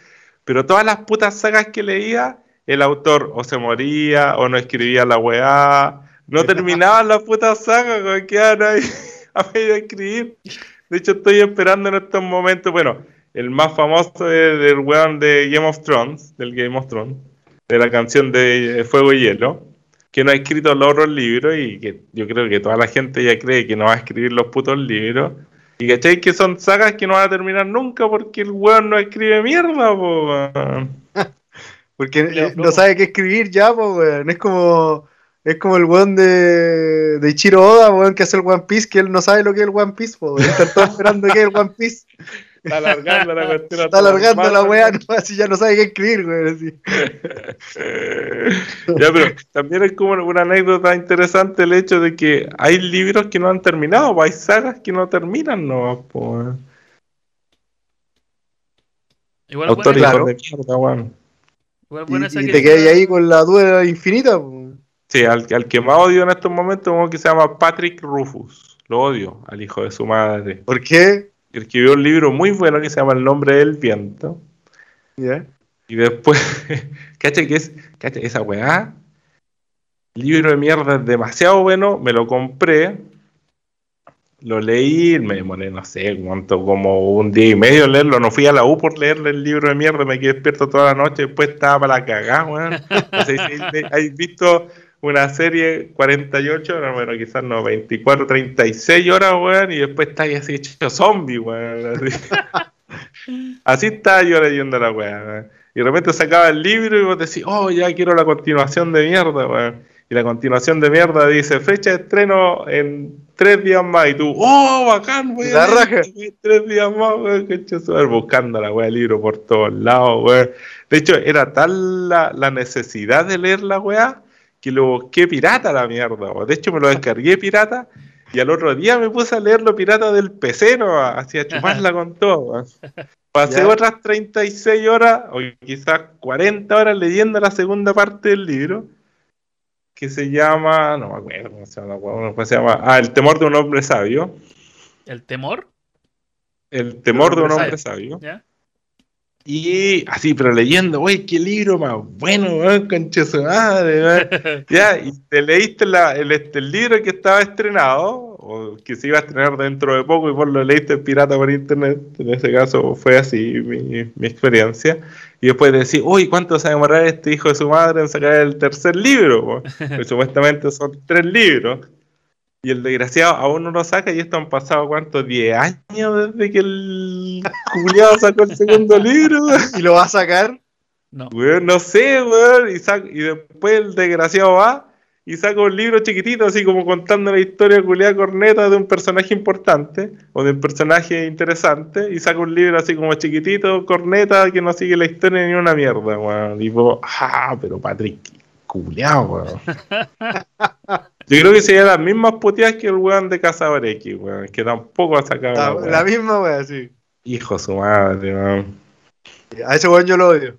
pero todas las putas sagas que leía, el autor o se moría o no escribía la weá, no terminaban las putas sagas, como quedaban ahí a medio de escribir. De hecho, estoy esperando en estos momentos, bueno, el más famoso es del weón de Game of Thrones, del Game of Thrones, de la canción de Fuego y Hielo. que no ha escrito los otros libros y que yo creo que toda la gente ya cree que no va a escribir los putos libros. Y cachai que son sagas que no van a terminar nunca porque el weón no escribe mierda, po. weón. Porque eh, no no. sabe qué escribir ya, pues, weón. Es como, es como el weón de, de Ichiro Oda, weón, que hace el One Piece, que él no sabe lo que es el One Piece, pues, weón. Está todo esperando que es el One Piece. Está alargando la cuestión. Está alargando la weá, no, así ya no sabe qué escribir, weón. así. ya, pero también es como una anécdota interesante el hecho de que hay libros que no han terminado, pues hay sagas que no terminan, no, pues. Igual buena, claro. de mierda, igual buena y que te quedas ahí con la duda infinita, pues. Sí, al, al que más odio en estos momentos es uno que se llama Patrick Rufus. Lo odio, al hijo de su madre. ¿Por qué? Escribió un libro muy bueno que se llama El nombre del viento. Ya. Y después, cacha que es, cacha, esa weá, libro de mierda es demasiado bueno, me lo compré, lo leí, me demoré, no sé, cuánto, como un día y medio leerlo, no fui a la U por leerle el libro de mierda, me quedé despierto toda la noche, después estaba para la cagada, weón. No sé si habéis visto una serie 48 horas, bueno, quizás no, 24, 36 horas, weón, y después está ahí así hecho zombie, weón. Así, Así estaba yo leyendo la weá, weón. Y de repente sacaba el libro y vos decís, oh, ya quiero la continuación de mierda, weón. Y la continuación de mierda dice, fecha de estreno en tres días más. Y tú, oh, bacán, weón. La raja. Tres días más, weón. Buscando la weá, el libro por todos lados, weón. De hecho, era tal la, la necesidad de leer la weá que lo busqué pirata la mierda, weón. De hecho, me lo descargué pirata. Y al otro día me puse a leerlo pirata del PC, ¿no? Así a chuparla con todo. Pasé Ya. otras 36 horas, o quizás 40 horas leyendo la segunda parte del libro, que se llama, no me acuerdo cómo se llama, cómo se llama, ah, El temor de un hombre sabio. ¿El temor? El temor de un hombre hombre sabio. Y así, pero leyendo, güey, qué libro más bueno, weón, concha su madre, weón. Ya, y te leíste la- el, este, el libro que estaba estrenado, o que se iba a estrenar dentro de poco, y vos lo leíste pirata por internet. En ese caso fue así mi, mi experiencia. Y después decís, uy, ¿cuánto se va a demorar este hijo de su madre en sacar el tercer libro? po?" Pues supuestamente son tres libros. Y el desgraciado aún no lo saca, y esto han pasado, ¿cuántos? ¿10 años desde que el culiado sacó el segundo libro? ¿Y lo va a sacar? No. Weón, no sé, weón. Y, sac- y después el desgraciado va y saca un libro chiquitito, así como contando la historia culiada corneta de un personaje importante o de un personaje interesante. Y saca un libro así como chiquitito, corneta, que no sigue la historia ni una mierda, weón. Tipo, ah, pero Patrick, culiado, weón. Yo creo que serían las mismas puteadas que el weón de X, weón. Que tampoco ha sacado La, la misma, weón, sí. Hijo su madre, weón. A ese weón yo lo odio.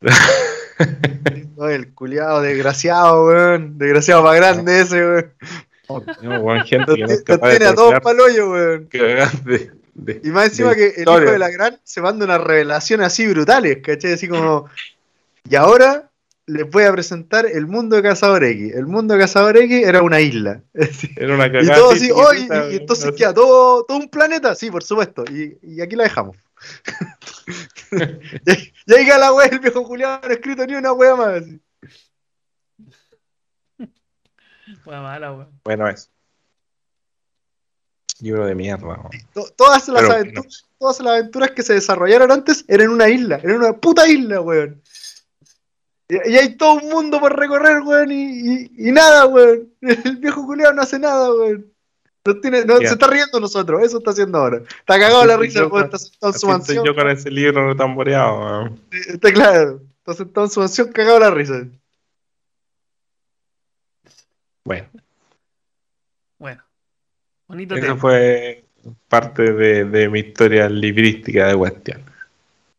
No, el culiado desgraciado, weón. Desgraciado más grande ese, weón. No, weón, gente que no es capaz tiene a todos tolerar pa'l hoyo, weón. cagar de- de- Y más encima que el hijo de la gran se manda unas revelaciones así brutales, ¿cachai? Así como. Y ahora les voy a presentar el mundo de Cazador X. El mundo de Cazador X era una isla. Era una Y cagada. todo así oh, y, y- y entonces queda todo, todo un planeta, sí, por supuesto. Y, y aquí la dejamos. y, y ahí queda la wea, el viejo Julián no ha escrito ni una wea más. así. Fue mala. Bueno, eso. Libro de mierda. weón. To- todas, las Pero, aventuras, todas las aventuras que se desarrollaron antes eran una isla, eran en una puta isla, weón. Y, hay todo un mundo por recorrer, weón, y, y- y nada, weón. El viejo Julián no hace nada, weón. No tiene, no. Se está riendo de nosotros, eso está haciendo ahora. Está cagado Así la risa, yo weón, con- está sentado en su estoy mansión. yo con ese libro no tamboreado. weón. Está claro, está sentado en su mansión cagado la risa. Bueno, Bueno. Bonito eso tema. fue parte de, de mi historia librística de cuestión.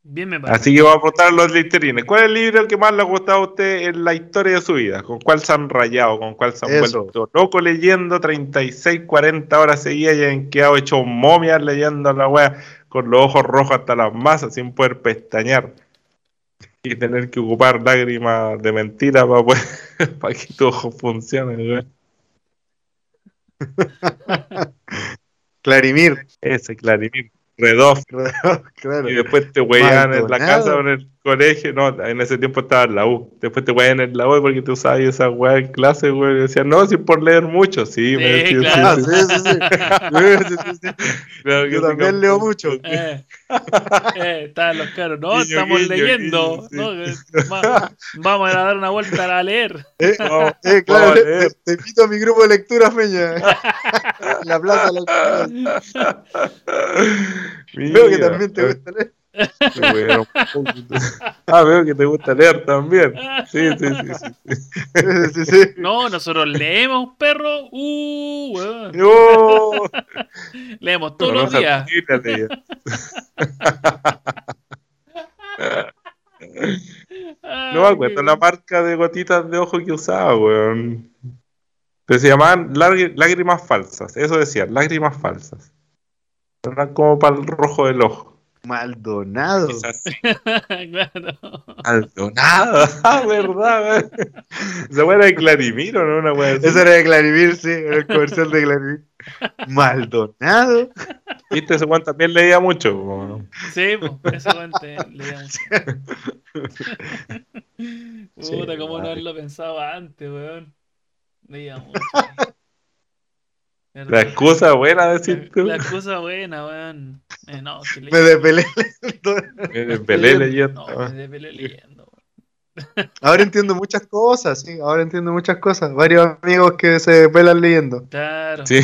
Bien me parece. Así que voy a aportar los listerines. ¿Cuál es el libro que más le ha gustado a usted en la historia de su vida? ¿Con cuál se han rayado? ¿Con cuál se han Eso. vuelto loco leyendo 36, 40 horas seguidas y han quedado hechos momias leyendo la wea con los ojos rojos hasta las masas sin poder pestañear? Y tener que ocupar lágrimas de mentira para, poder, para que tus ojos funcionen. wea. Clarimir. Ese, Clarimir. Redof. claro. Y después te weían en la casa colegio. No, en ese tiempo estaba en la U. Después te weían en la U porque tú usabas esa weá en clase, güey. Y decían, no, si por leer mucho. Sí, Sí, me decían, claro. Sí, sí, sí, sí, sí. Sí, sí, sí. claro que Yo también leo mucho. Eh, eh, estaban los caros. No, Guiño, estamos guiño, leyendo. guiño, ¿no? Eh, va- vamos a dar una vuelta a leer. Eh, eh, claro, te, te invito a mi grupo de lectura, Feña. En la plaza. de la Veo que también te gusta leer. Ah, veo que te gusta leer también. Sí, sí, sí. sí, sí. Sí, sí. No, nosotros leemos, perro. Uh, weón. No, Leemos todos no, los no, días. No me acuerdo la marca de gotitas de ojo que usaba, weón. Pero se llamaban lágri- lágrimas falsas. Eso decían, lágrimas falsas. Eran como para el rojo del ojo. Maldonado. Claro. Maldonado. Ah, verdad, weón. Esa weá era de Clarimiro, ¿no? Una weá así. Eso era de Clarivir, sí, era el comercial de Clarivir. Maldonado. Viste, ese weón también leía mucho. weón. Sí, pues, eso cuente, leíamos. Puta, Sí, cómo no haberlo pensado antes, weón. Leíamos mucho. La excusa buena de decir tú. La excusa buena, weón. Eh, no, Me leí- despelé. Me desvelé leyendo. No, me desvelé leyendo. weón. Ahora entiendo muchas cosas, sí, ahora entiendo muchas cosas. Varios amigos que se desvelan leyendo. Claro. Sí.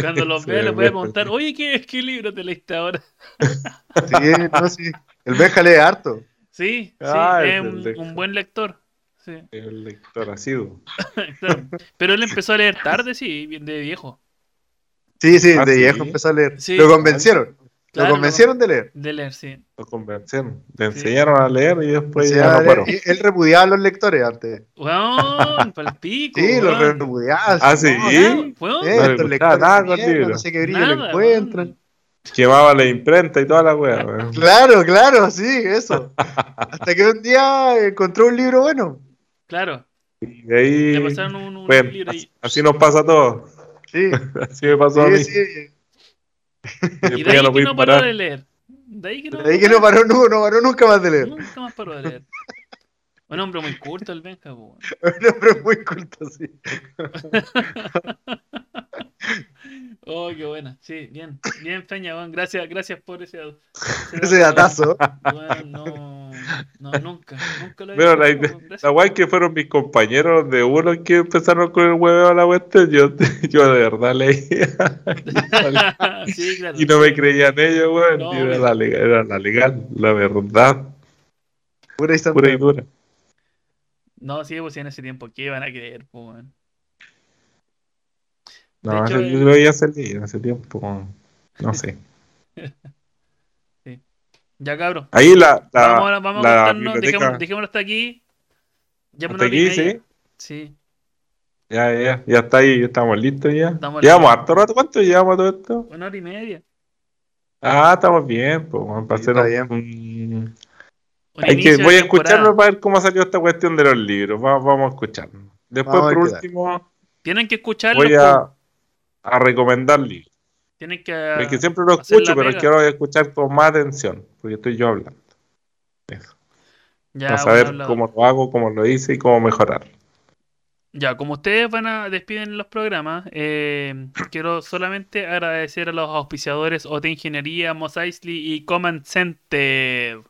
Cuando los Sí, vea les voy a preguntar, oye, ¿qué, ¿qué libro te leíste ahora? Sí, no, sí. El Benja lee harto. Sí, sí, Ah, es es un, buen lector. Sí, El lector asiduo. claro. Pero él empezó a leer tarde, sí, de viejo. Sí, sí, Ah, de ¿sí? viejo empezó a leer. Sí. Lo convencieron. Claro, lo convencieron de leer. De leer, sí. Lo convencieron. Le Sí. enseñaron a leer y después ya no paró. Y Él repudiaba a los lectores antes. Weón, palpico. Sí, los weón. repudiaba. Ah, sí. no, Nada, Eh, weón, No le estos gustaba lectores nada mierda, no sé qué brillo nada, le encuentran. weón. Quemaba la imprenta y toda la weá. weón. Claro, claro, sí, eso. Hasta que un día encontró un libro bueno. Claro, Y de ahí. le pasaron un, un bueno, libro así, y, así nos pasa a todos. Sí, Así me pasó a mí. sí, sí. Y de ahí ya no que no paró de leer. De ahí que no, De ahí que no paró, no, no paró nunca más de leer. Nunca más paró de leer. Un hombre muy culto el Benja, weón. Un hombre muy culto, sí. Oh, qué buena. Sí, bien. Bien, Peña, weón. Gracias, gracias por ese, Ese datazo. Weón, no, no, nunca, nunca lo había Pero la, la guay que fueron mis compañeros de uno que empezaron con el hueveo a la cuestión, yo, yo de verdad leía. sí, claro. y no me creían ellos, weón. No, y era, la, legal- era la legal, la verdad, Pura y pura y dura. No, sí, pues sí, en ese tiempo, ¿qué iban a creer, weón? No, De hecho, yo lo veía hacer en ese tiempo, no sé. Ya, cabrón. Ahí la, la, vamos a, vamos a la contarnos, dejémoslo, dejémoslo hasta aquí. Ya hasta aquí, sí. Sí, Ya, ya, ya está ahí, ya estamos listos ya. Estamos llevamos harto rato, ¿cuánto llevamos todo esto? una hora y media. Ah, estamos bien, pues, vamos a Sí, hacer un- Hay que, voy a escucharlo para ver cómo salió esta cuestión de los libros. Va- vamos a escucharlo. Después, Vamos por último, Tienen que escucharlo. voy a, a recomendar libros. Tienen que. Porque siempre lo escucho, pero quiero escuchar con más atención, porque estoy yo hablando. Eso. Ya, Para saber hablado. cómo lo hago, cómo lo hice y cómo mejorar. Ya, como ustedes van a despiden los programas, eh, quiero solamente agradecer a los auspiciadores OT Ingeniería, Mos Eisley y Command Center.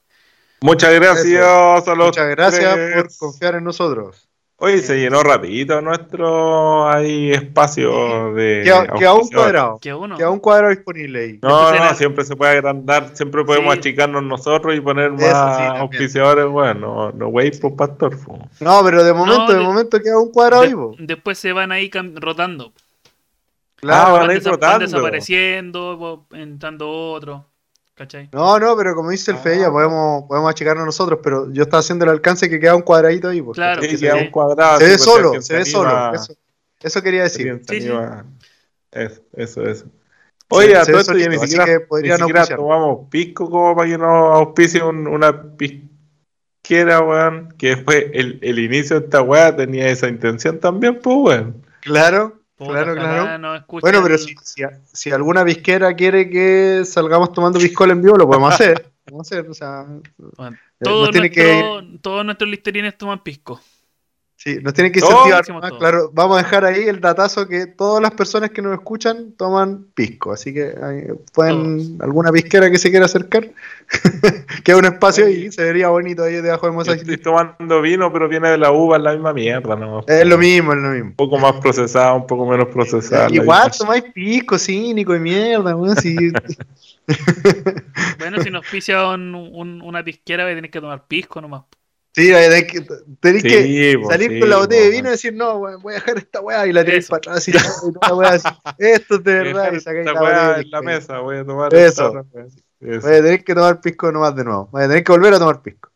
Muchas gracias a los Muchas gracias tres. por confiar en nosotros. Oye, se llenó rapidito nuestro ahí espacio de Queda, queda un cuadrado. Uno. Queda un cuadrado disponible ahí. No, no, siempre se puede agrandar, siempre podemos Sí. achicarnos nosotros y poner más Eso sí, auspiciadores, bueno, no, no wey por pastor. fu. No, pero de momento, de, de- momento queda un cuadrado De- vivo. después se van ahí rotando. Ah, Claro. van a ir desa- rotando. desapareciendo, vo- entrando otro. ¿Cachai? No, no, pero como dice el Ah. Feya, podemos, podemos achicarnos nosotros, pero yo estaba haciendo el alcance que queda un cuadradito ahí. pues, Claro, ¿cachai? Sí, sí, queda sí. un cuadrado. Se ve pues, solo, se ve solo. Eso, eso quería decir. Sí. Eso, eso, eso. Oye, a todo esto ya ni siquiera, que ni podrían siquiera tomamos pisco como para que nos auspicie un- una pisquera, weón. Que fue el, el inicio de esta weá, tenía esa intención también, pues, weón. Claro, Puta, Claro, claro. Bueno, pero si, si, si alguna pisquera quiere que salgamos tomando piscola en vivo, lo podemos hacer. Podemos hacer, o sea, Bueno, eh, que, todos nuestros listerines toman pisco. Sí, nos tiene que incentivar. todo. Claro, vamos a dejar ahí el datazo que todas las personas que nos escuchan toman pisco. Así que pueden, alguna pisquera que se quiera acercar, queda un espacio ahí, se vería bonito ahí debajo de Yo Mosaic. estoy tomando vino, pero viene de la uva, es la misma mierda, ¿no? Es lo mismo, es lo mismo. Un poco más procesada, un poco menos procesada. la Igual tomáis pisco, cínico y mierda, weón. Si, Bueno, si nos pisa un- un- una pisquera, voy a tener que tomar pisco nomás. Sí, tenés que, tenés Sí, que po, salir sí, con la botella de vino y decir, no, weón, voy a dejar esta weá y la Eso. para atrás y, la weá así, esto es de verdad y sacáis la weá en la mesa, voy a tomar Eso. Voy a tener que tomar pisco nomás de nuevo. Voy a tener que volver a tomar pisco.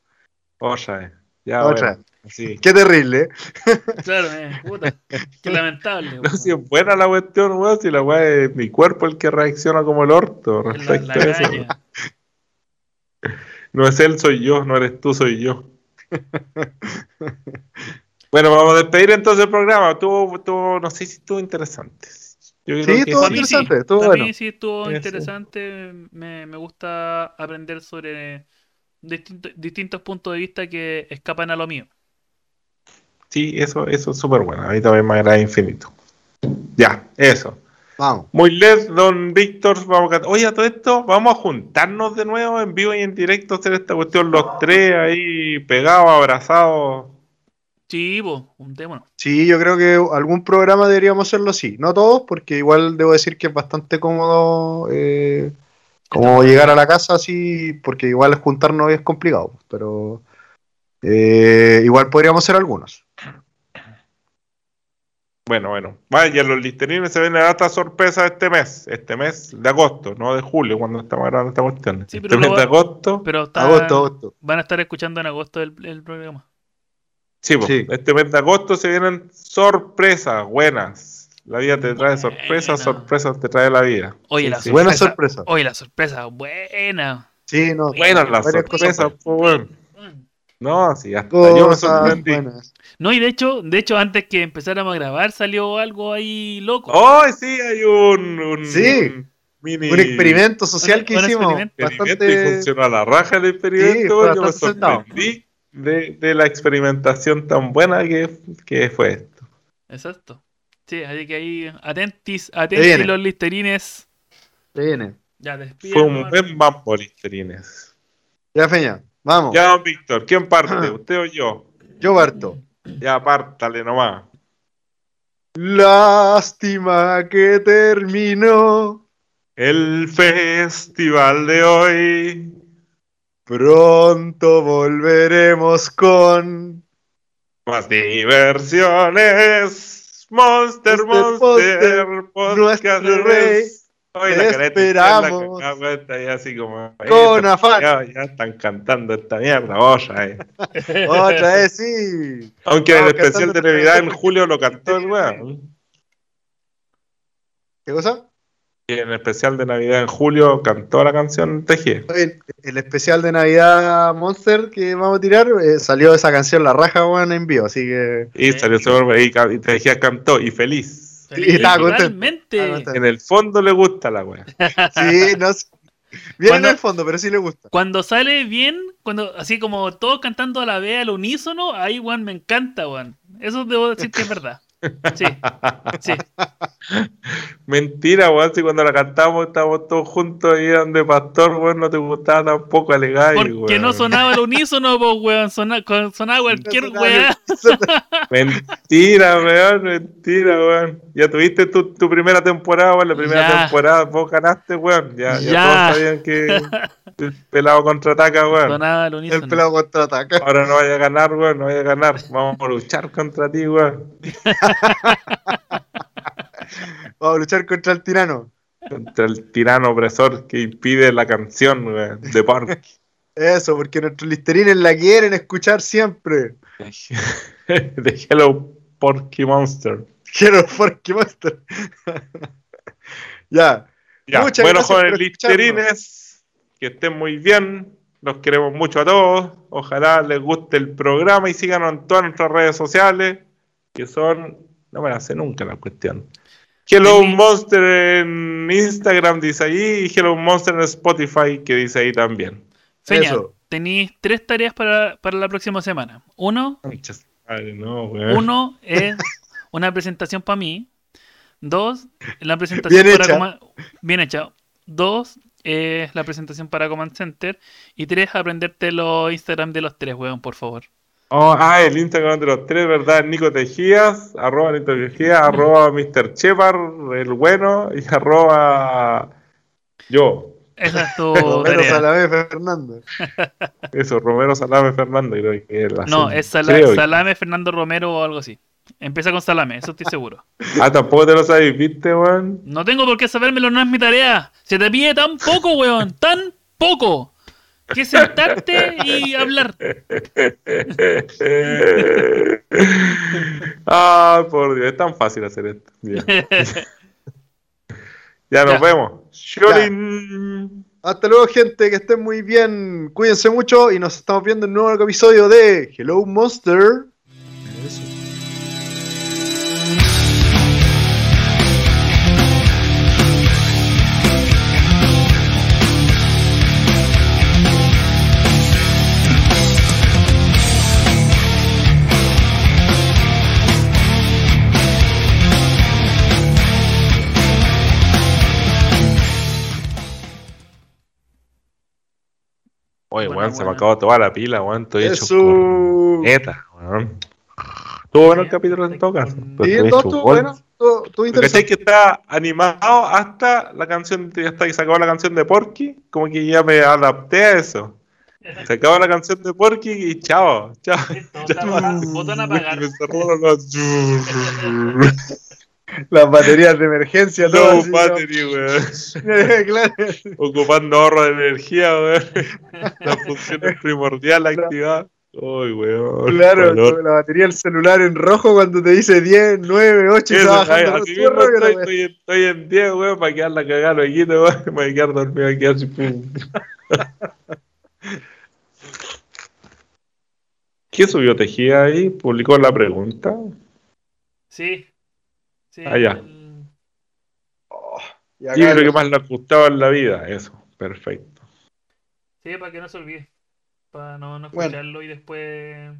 Otra vez. Ya, Otra bueno, sí. Qué terrible, ¿eh? Claro, eh, puta. Qué lamentable. No, weón. si es buena la cuestión, weón, si la weá es mi cuerpo el que reacciona como el orto La, respecto la a eso. caña. No es él, soy yo, no eres tú, soy yo. bueno, vamos a despedir entonces el programa. Tuvo, tuvo no sé si estuvo interesante. Yo creo Sí, que estuvo sí. interesante, estuvo bueno. sí estuvo Sí, sí. interesante. Me, me gusta aprender sobre distintos, distintos puntos de vista que escapan a lo mío. Sí, eso, eso es súper bueno. A mí también me agrada infinito. Ya, eso. Vamos. Muy led, don Víctor. Vamos a... Oye, a todo esto, vamos a juntarnos de nuevo en vivo y en directo hacer esta cuestión los tres ahí pegados, abrazados. Sí, pues, juntémonos. Sí, yo creo que algún programa deberíamos hacerlo así. No todos, porque igual debo decir que es bastante cómodo eh, como llegar a la casa así, porque igual juntarnos es complicado. Pero eh, igual podríamos hacer algunos. Bueno, bueno. Vaya, los listerines se ven a data sorpresa este mes. Este mes de agosto, no de julio, cuando estamos grabando esta cuestión. Sí, este pero mes de agosto. Pero está- Agosto, agosto. van a estar escuchando en agosto el, el programa. Sí, po, Sí. este mes de agosto se vienen sorpresas buenas. La vida te trae sorpresas, Buena. sorpresas te trae la vida. Oye, Sí, la sí. Buena sorpresa. sorpresa. Oye, la sorpresa, buena. Sí, no. Buenas las varias cosas sorpresas, po, weón. No, sí, hasta buenas. yo me Cosas sorprendí. buenas. No, y de hecho, de hecho, antes que empezáramos a grabar salió algo ahí loco. ¡Oh, sí! Hay un, un, Sí. un mini Un experimento social Un- que un hicimos. experimento experimento y Bastante... funcionó a la raja el experimento. Sí, yo me bastante sorprendí de, de la experimentación tan buena que, que fue esto. Exacto. Sí, así que ahí atentis, atentis los listerines. Se viene. Ya, despiden. Fue un buen mambo, Listerines. Ya, Feña. Vamos. Ya, don Víctor, ¿quién parte? ¿Usted o yo? Yo parto. Ya, pártale nomás. Lástima que terminó. El festival de hoy. Pronto volveremos con Más diversiones. Monster, Monster, Monster, podcast nuestro rey. Hoy la esperamos. la así como. con ya, afán. ya, ya están cantando esta mierda, otra, eh. Otra vez sí. Aunque en el especial de Navidad en julio lo cantó el weón. ¿Qué cosa? Y en el especial de Navidad en julio cantó la canción TG. El, el especial de Navidad Monster que vamos a tirar eh, salió esa canción La Raja Juan en vivo, así que Y salió súper y, y TG cantó y feliz. Estaba contento. contento. En el fondo le gusta la wea. sí, no sé. Viene Cuando- en el fondo, pero sí le gusta. Cuando sale bien, cuando así como todos cantando a la vez al unísono, ahí, Juan, me encanta, Juan. Eso debo decir que es verdad. Sí, sí. Mentira, weón, si cuando la cantamos estábamos todos juntos ahí donde pastor, weón, no te gustaba tampoco alegar. Porque no sonaba al unísono, pues, weón. Sona- sonaba cualquier sonaba weá. Mentira, weón, mentira, weón. Ya tuviste tu, tu primera temporada, weón, la primera Ya. temporada vos ganaste, weón. Ya, ya, Ya. todos sabían que el pelado contraataca, weón. Sonaba El unísono. pelado contraataca. Ahora no vaya a ganar, weón, no vaya a ganar. Vamos a luchar contra ti, weón. Vamos a luchar contra el tirano. Contra el tirano opresor que impide la canción, de Park. Eso, porque nuestros listerines la quieren escuchar siempre. de Hello Porky Monster. Quiero Forky Monster. ya. Ya, Muchas bueno, jóvenes listerines, que estén muy bien. Los queremos mucho a todos. Ojalá les guste el programa y síganos en todas nuestras redes sociales, que son No me la sé nunca la cuestión. Hello Monster en Instagram dice ahí y Hello Monster en Spotify que dice ahí también. Feña, tenéis tres tareas para, para la próxima semana. Uno, no, uno es una presentación para mí. Dos, la presentación Bien para hecha. Command- bien hecha. Dos, es la presentación para Command Center. Y tres, aprenderte los Instagram de los tres, weón, por favor. Oh, ah, el Instagram de los tres, ¿verdad? Nico Tejías, arroba Nico Tejías, arroba Mr. Chepar, el bueno, y arroba yo. Esa es tu Romero. Salame Fernando. Eso, Romero Salame Fernando, creo que es la No, es Sala- Creo que- Salame Fernando Romero o algo así. Empieza con Salame, eso estoy seguro. Ah, tampoco te lo sabéis, ¿viste, weón? No tengo por qué sabérmelo, no es mi tarea. Se te pide tan poco, weón, tan poco. Que sentarte y hablar. ah, por Dios, es tan fácil hacer esto. Ya, Ya nos Ya. vemos. Hasta luego, gente, que estén muy bien. Cuídense mucho y nos estamos viendo en un nuevo episodio de Hello Monster. Oye, weón, se me acabó toda la pila, weón. Estoy hecho Eso. neta, weón. Estuvo bueno el capítulo en todo caso. Sí, no, bueno. ¿Cachai interesante. que está animado hasta la canción, hasta que se acabó la canción de Porky? Como que ya me adapté a eso. Se acabó la canción de Porky y chao, chao. Botón apagar. Las baterías de emergencia, No, así, battery, weón. Ocupando ahorro de energía, weón. La función es primordial activada. Uy, weón. Claro, la batería del celular en rojo cuando te dice 10, 9, 8 y Eso, está ay, bajando así mismo estoy, la estoy, estoy en 10, weón, para quedar la cagada luego, weón. Me voy a quedar dormido aquí así, pum. ¿Qué subió Tejía ahí? ¿Publicó la pregunta? Sí. Sí. Ah, ya. el- Y acá ¿Qué es lo que más le ha gustado en la vida? Eso, perfecto. Sí, para que no se olvide. Para no, no Bueno. escucharlo y después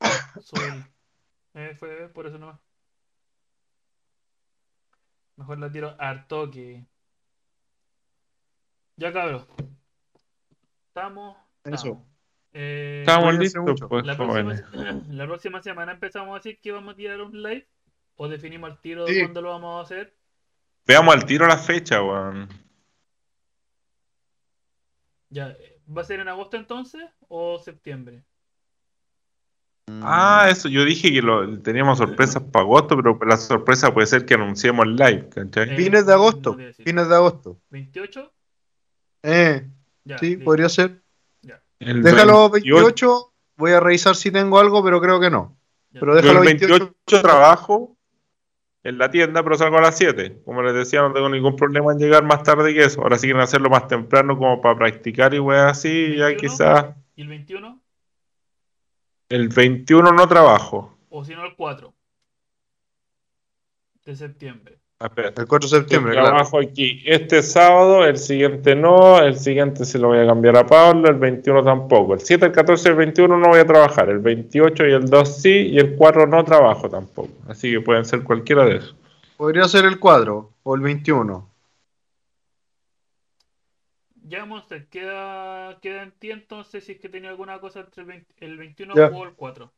subirlo. Eh, fue por eso nomás. Mejor la tiro al toque. Ya cabros. Estamos. Eso. estamos. Eh, Estamos listos, pues, la, próxima, la próxima semana empezamos a decir que vamos a tirar un live. O definimos al tiro Sí. de cuándo lo vamos a hacer. Veamos al tiro la fecha, weón. Ya, eh, ¿va a ser en agosto entonces o septiembre? Ah, eso, yo dije que lo, teníamos sorpresas para agosto, pero la sorpresa puede ser que anunciemos live, ¿cachai? Eh, Fines de agosto. Fines de agosto. ¿28? Eh, Ya, sí, listo. podría ser. Ya, El Déjalo 28. Voy a revisar si tengo algo, pero creo que no. ya. Pero Yo déjalo el 28. 28 trabajo en la tienda, pero salgo a las 7. Como les decía, no tengo ningún problema en llegar más tarde que eso. Ahora sí quieren hacerlo más temprano como para practicar y weas así, ya 21. quizás. ¿Y el 21? El 21 no trabajo. O si no, el 4 de septiembre. Ah. El 4 de septiembre, claro. trabajo aquí este sábado, el siguiente no, el siguiente se lo voy a cambiar a Pablo, el 21 tampoco. El 7, el 14 y el 21 no voy a trabajar. El 28 y el 2 sí, y el 4 no trabajo tampoco. Así que pueden ser cualquiera de esos. Podría ser el 4 o el 21. Ya, Monster, queda, queda en ti entonces si es que tenía alguna cosa entre el, 20 el 21 Ya. o el 4.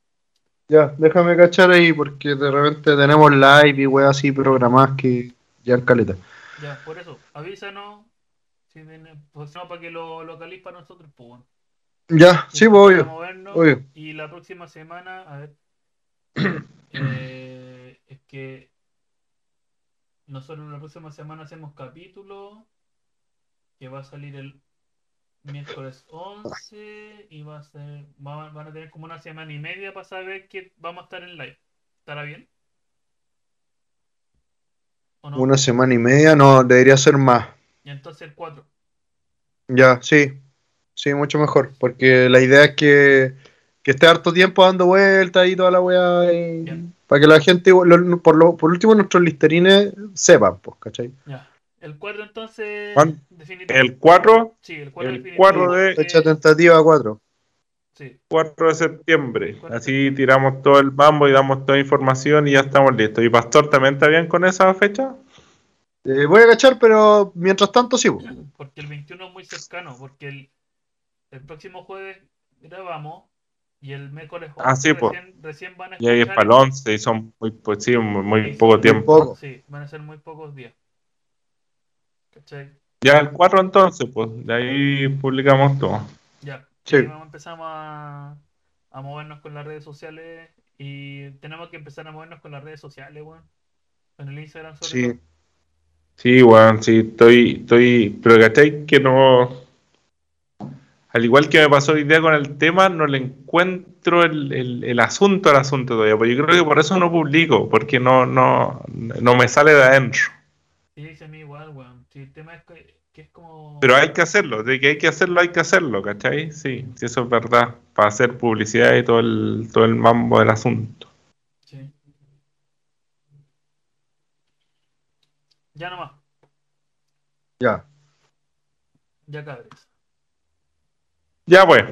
Ya, déjame cachar ahí porque de repente tenemos live y weas así programadas que ya en caleta. Ya, por eso, avísanos. Si pues no, para que lo localiz para nosotros, pues bueno. Ya, sí, pues Para obvio. movernos. obvio. Y la próxima semana, a ver. eh, es que nosotros la próxima semana hacemos capítulo que va a salir el miércoles 11 y va a ser va- van a tener como una semana y media para saber que vamos a estar en live. ¿Estará bien? ¿O no? Una semana y media, no, debería ser más. Y entonces el 4. Ya, sí. Sí, mucho mejor. Porque la idea es que, que esté harto tiempo dando vueltas y toda la Ya. Para que la gente, lo- por, lo, por último, nuestros listerines sepan, pues, ¿cachai? Ya. El 4 entonces. ¿Cuán- Definitivo. El 4, sí, el 4 el definitivo. 4 de- Fecha tentativa 4. Sí. 4 de septiembre. Así tiramos todo el mambo y damos toda información y ya estamos listos. ¿Y Pastor también está bien con esa fecha? Eh, voy a cachar, pero mientras tanto sí. pues. Porque el 21 es muy cercano. Porque el, el próximo jueves grabamos. Y el miércoles Ah, sí, recién, recién van a Y ahí es para el 11 y son muy, pues, sí, muy, muy Sí, poco sí. tiempo. Poco. Sí, van a ser muy pocos días. ¿Cachai? Ya el 4 entonces, pues de ahí publicamos todo. Ya. Sí. Empezamos a, a movernos con las redes sociales. Y tenemos que empezar a movernos con las redes sociales, weón. En el Instagram sobre Sí. todo. Sí, weón, sí, estoy, estoy, pero ¿cachai? Que no, al igual que me pasó hoy día con el tema, no le encuentro el, el, el asunto al asunto todavía, pues yo creo que por eso no publico, porque no, no, no me sale de adentro. Sí, dice a Sí, el tema es que, que es como. Pero hay que hacerlo, de que hay que hacerlo, hay que hacerlo, ¿cachai? Sí, sí, eso es verdad, para hacer publicidad y todo el, todo el mambo del asunto. Sí. Ya nomás, Ya. ya cabres. Ya pues.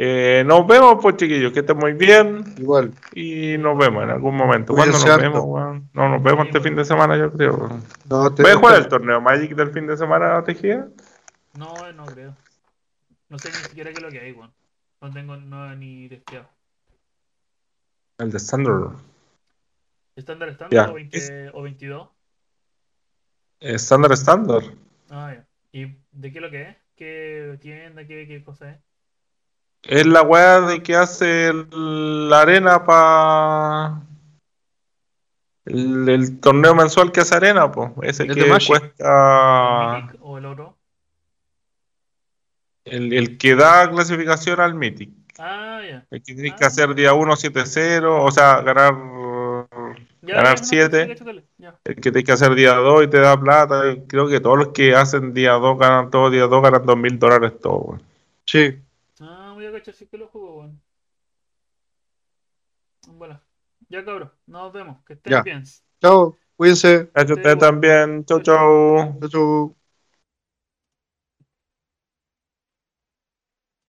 Eh, nos vemos, pues chiquillos, que estén muy bien Igual. y nos vemos en algún momento. ¿Cuándo nos vemos, weón? No, nos vemos este fin de semana, yo creo. weón. No, te- ¿Voy a jugar el torneo Magic del fin de semana, Tejía? No, no creo. No sé ni siquiera qué es lo que hay, weón. No tengo no, ni testeado. El de Thunder. ¿Estándar estándar o, 20 o 22? Eh, Thunder Standard. Ah, ya. ¿Y de qué es lo que es? ¿Qué tienda? ¿Qué, qué cosa es? Es la weá de que hace el- la arena para. El, el torneo mensual que hace arena, pues. Ese ¿El que cuesta. ¿El o el oro? El, el que da clasificación al Mythic. Ah, ya. El que tienes Ah. que hacer día 1 7-0, o sea, ganar Ya, Ganar ya, no, siete. sí, cacho, dale, ya. el que tienes que hacer día 2 y te da plata. Creo que todos los que hacen día 2 ganan todo, día 2 ganan 2 mil dólares todo, weón. Sí. Cachar si es que lo juego, weón. Bueno, ya cabrón, nos vemos. Que estén Ya. bien. Chao. Cuídense. Cacho, ustedes también. Chau, chau. Chau, chau.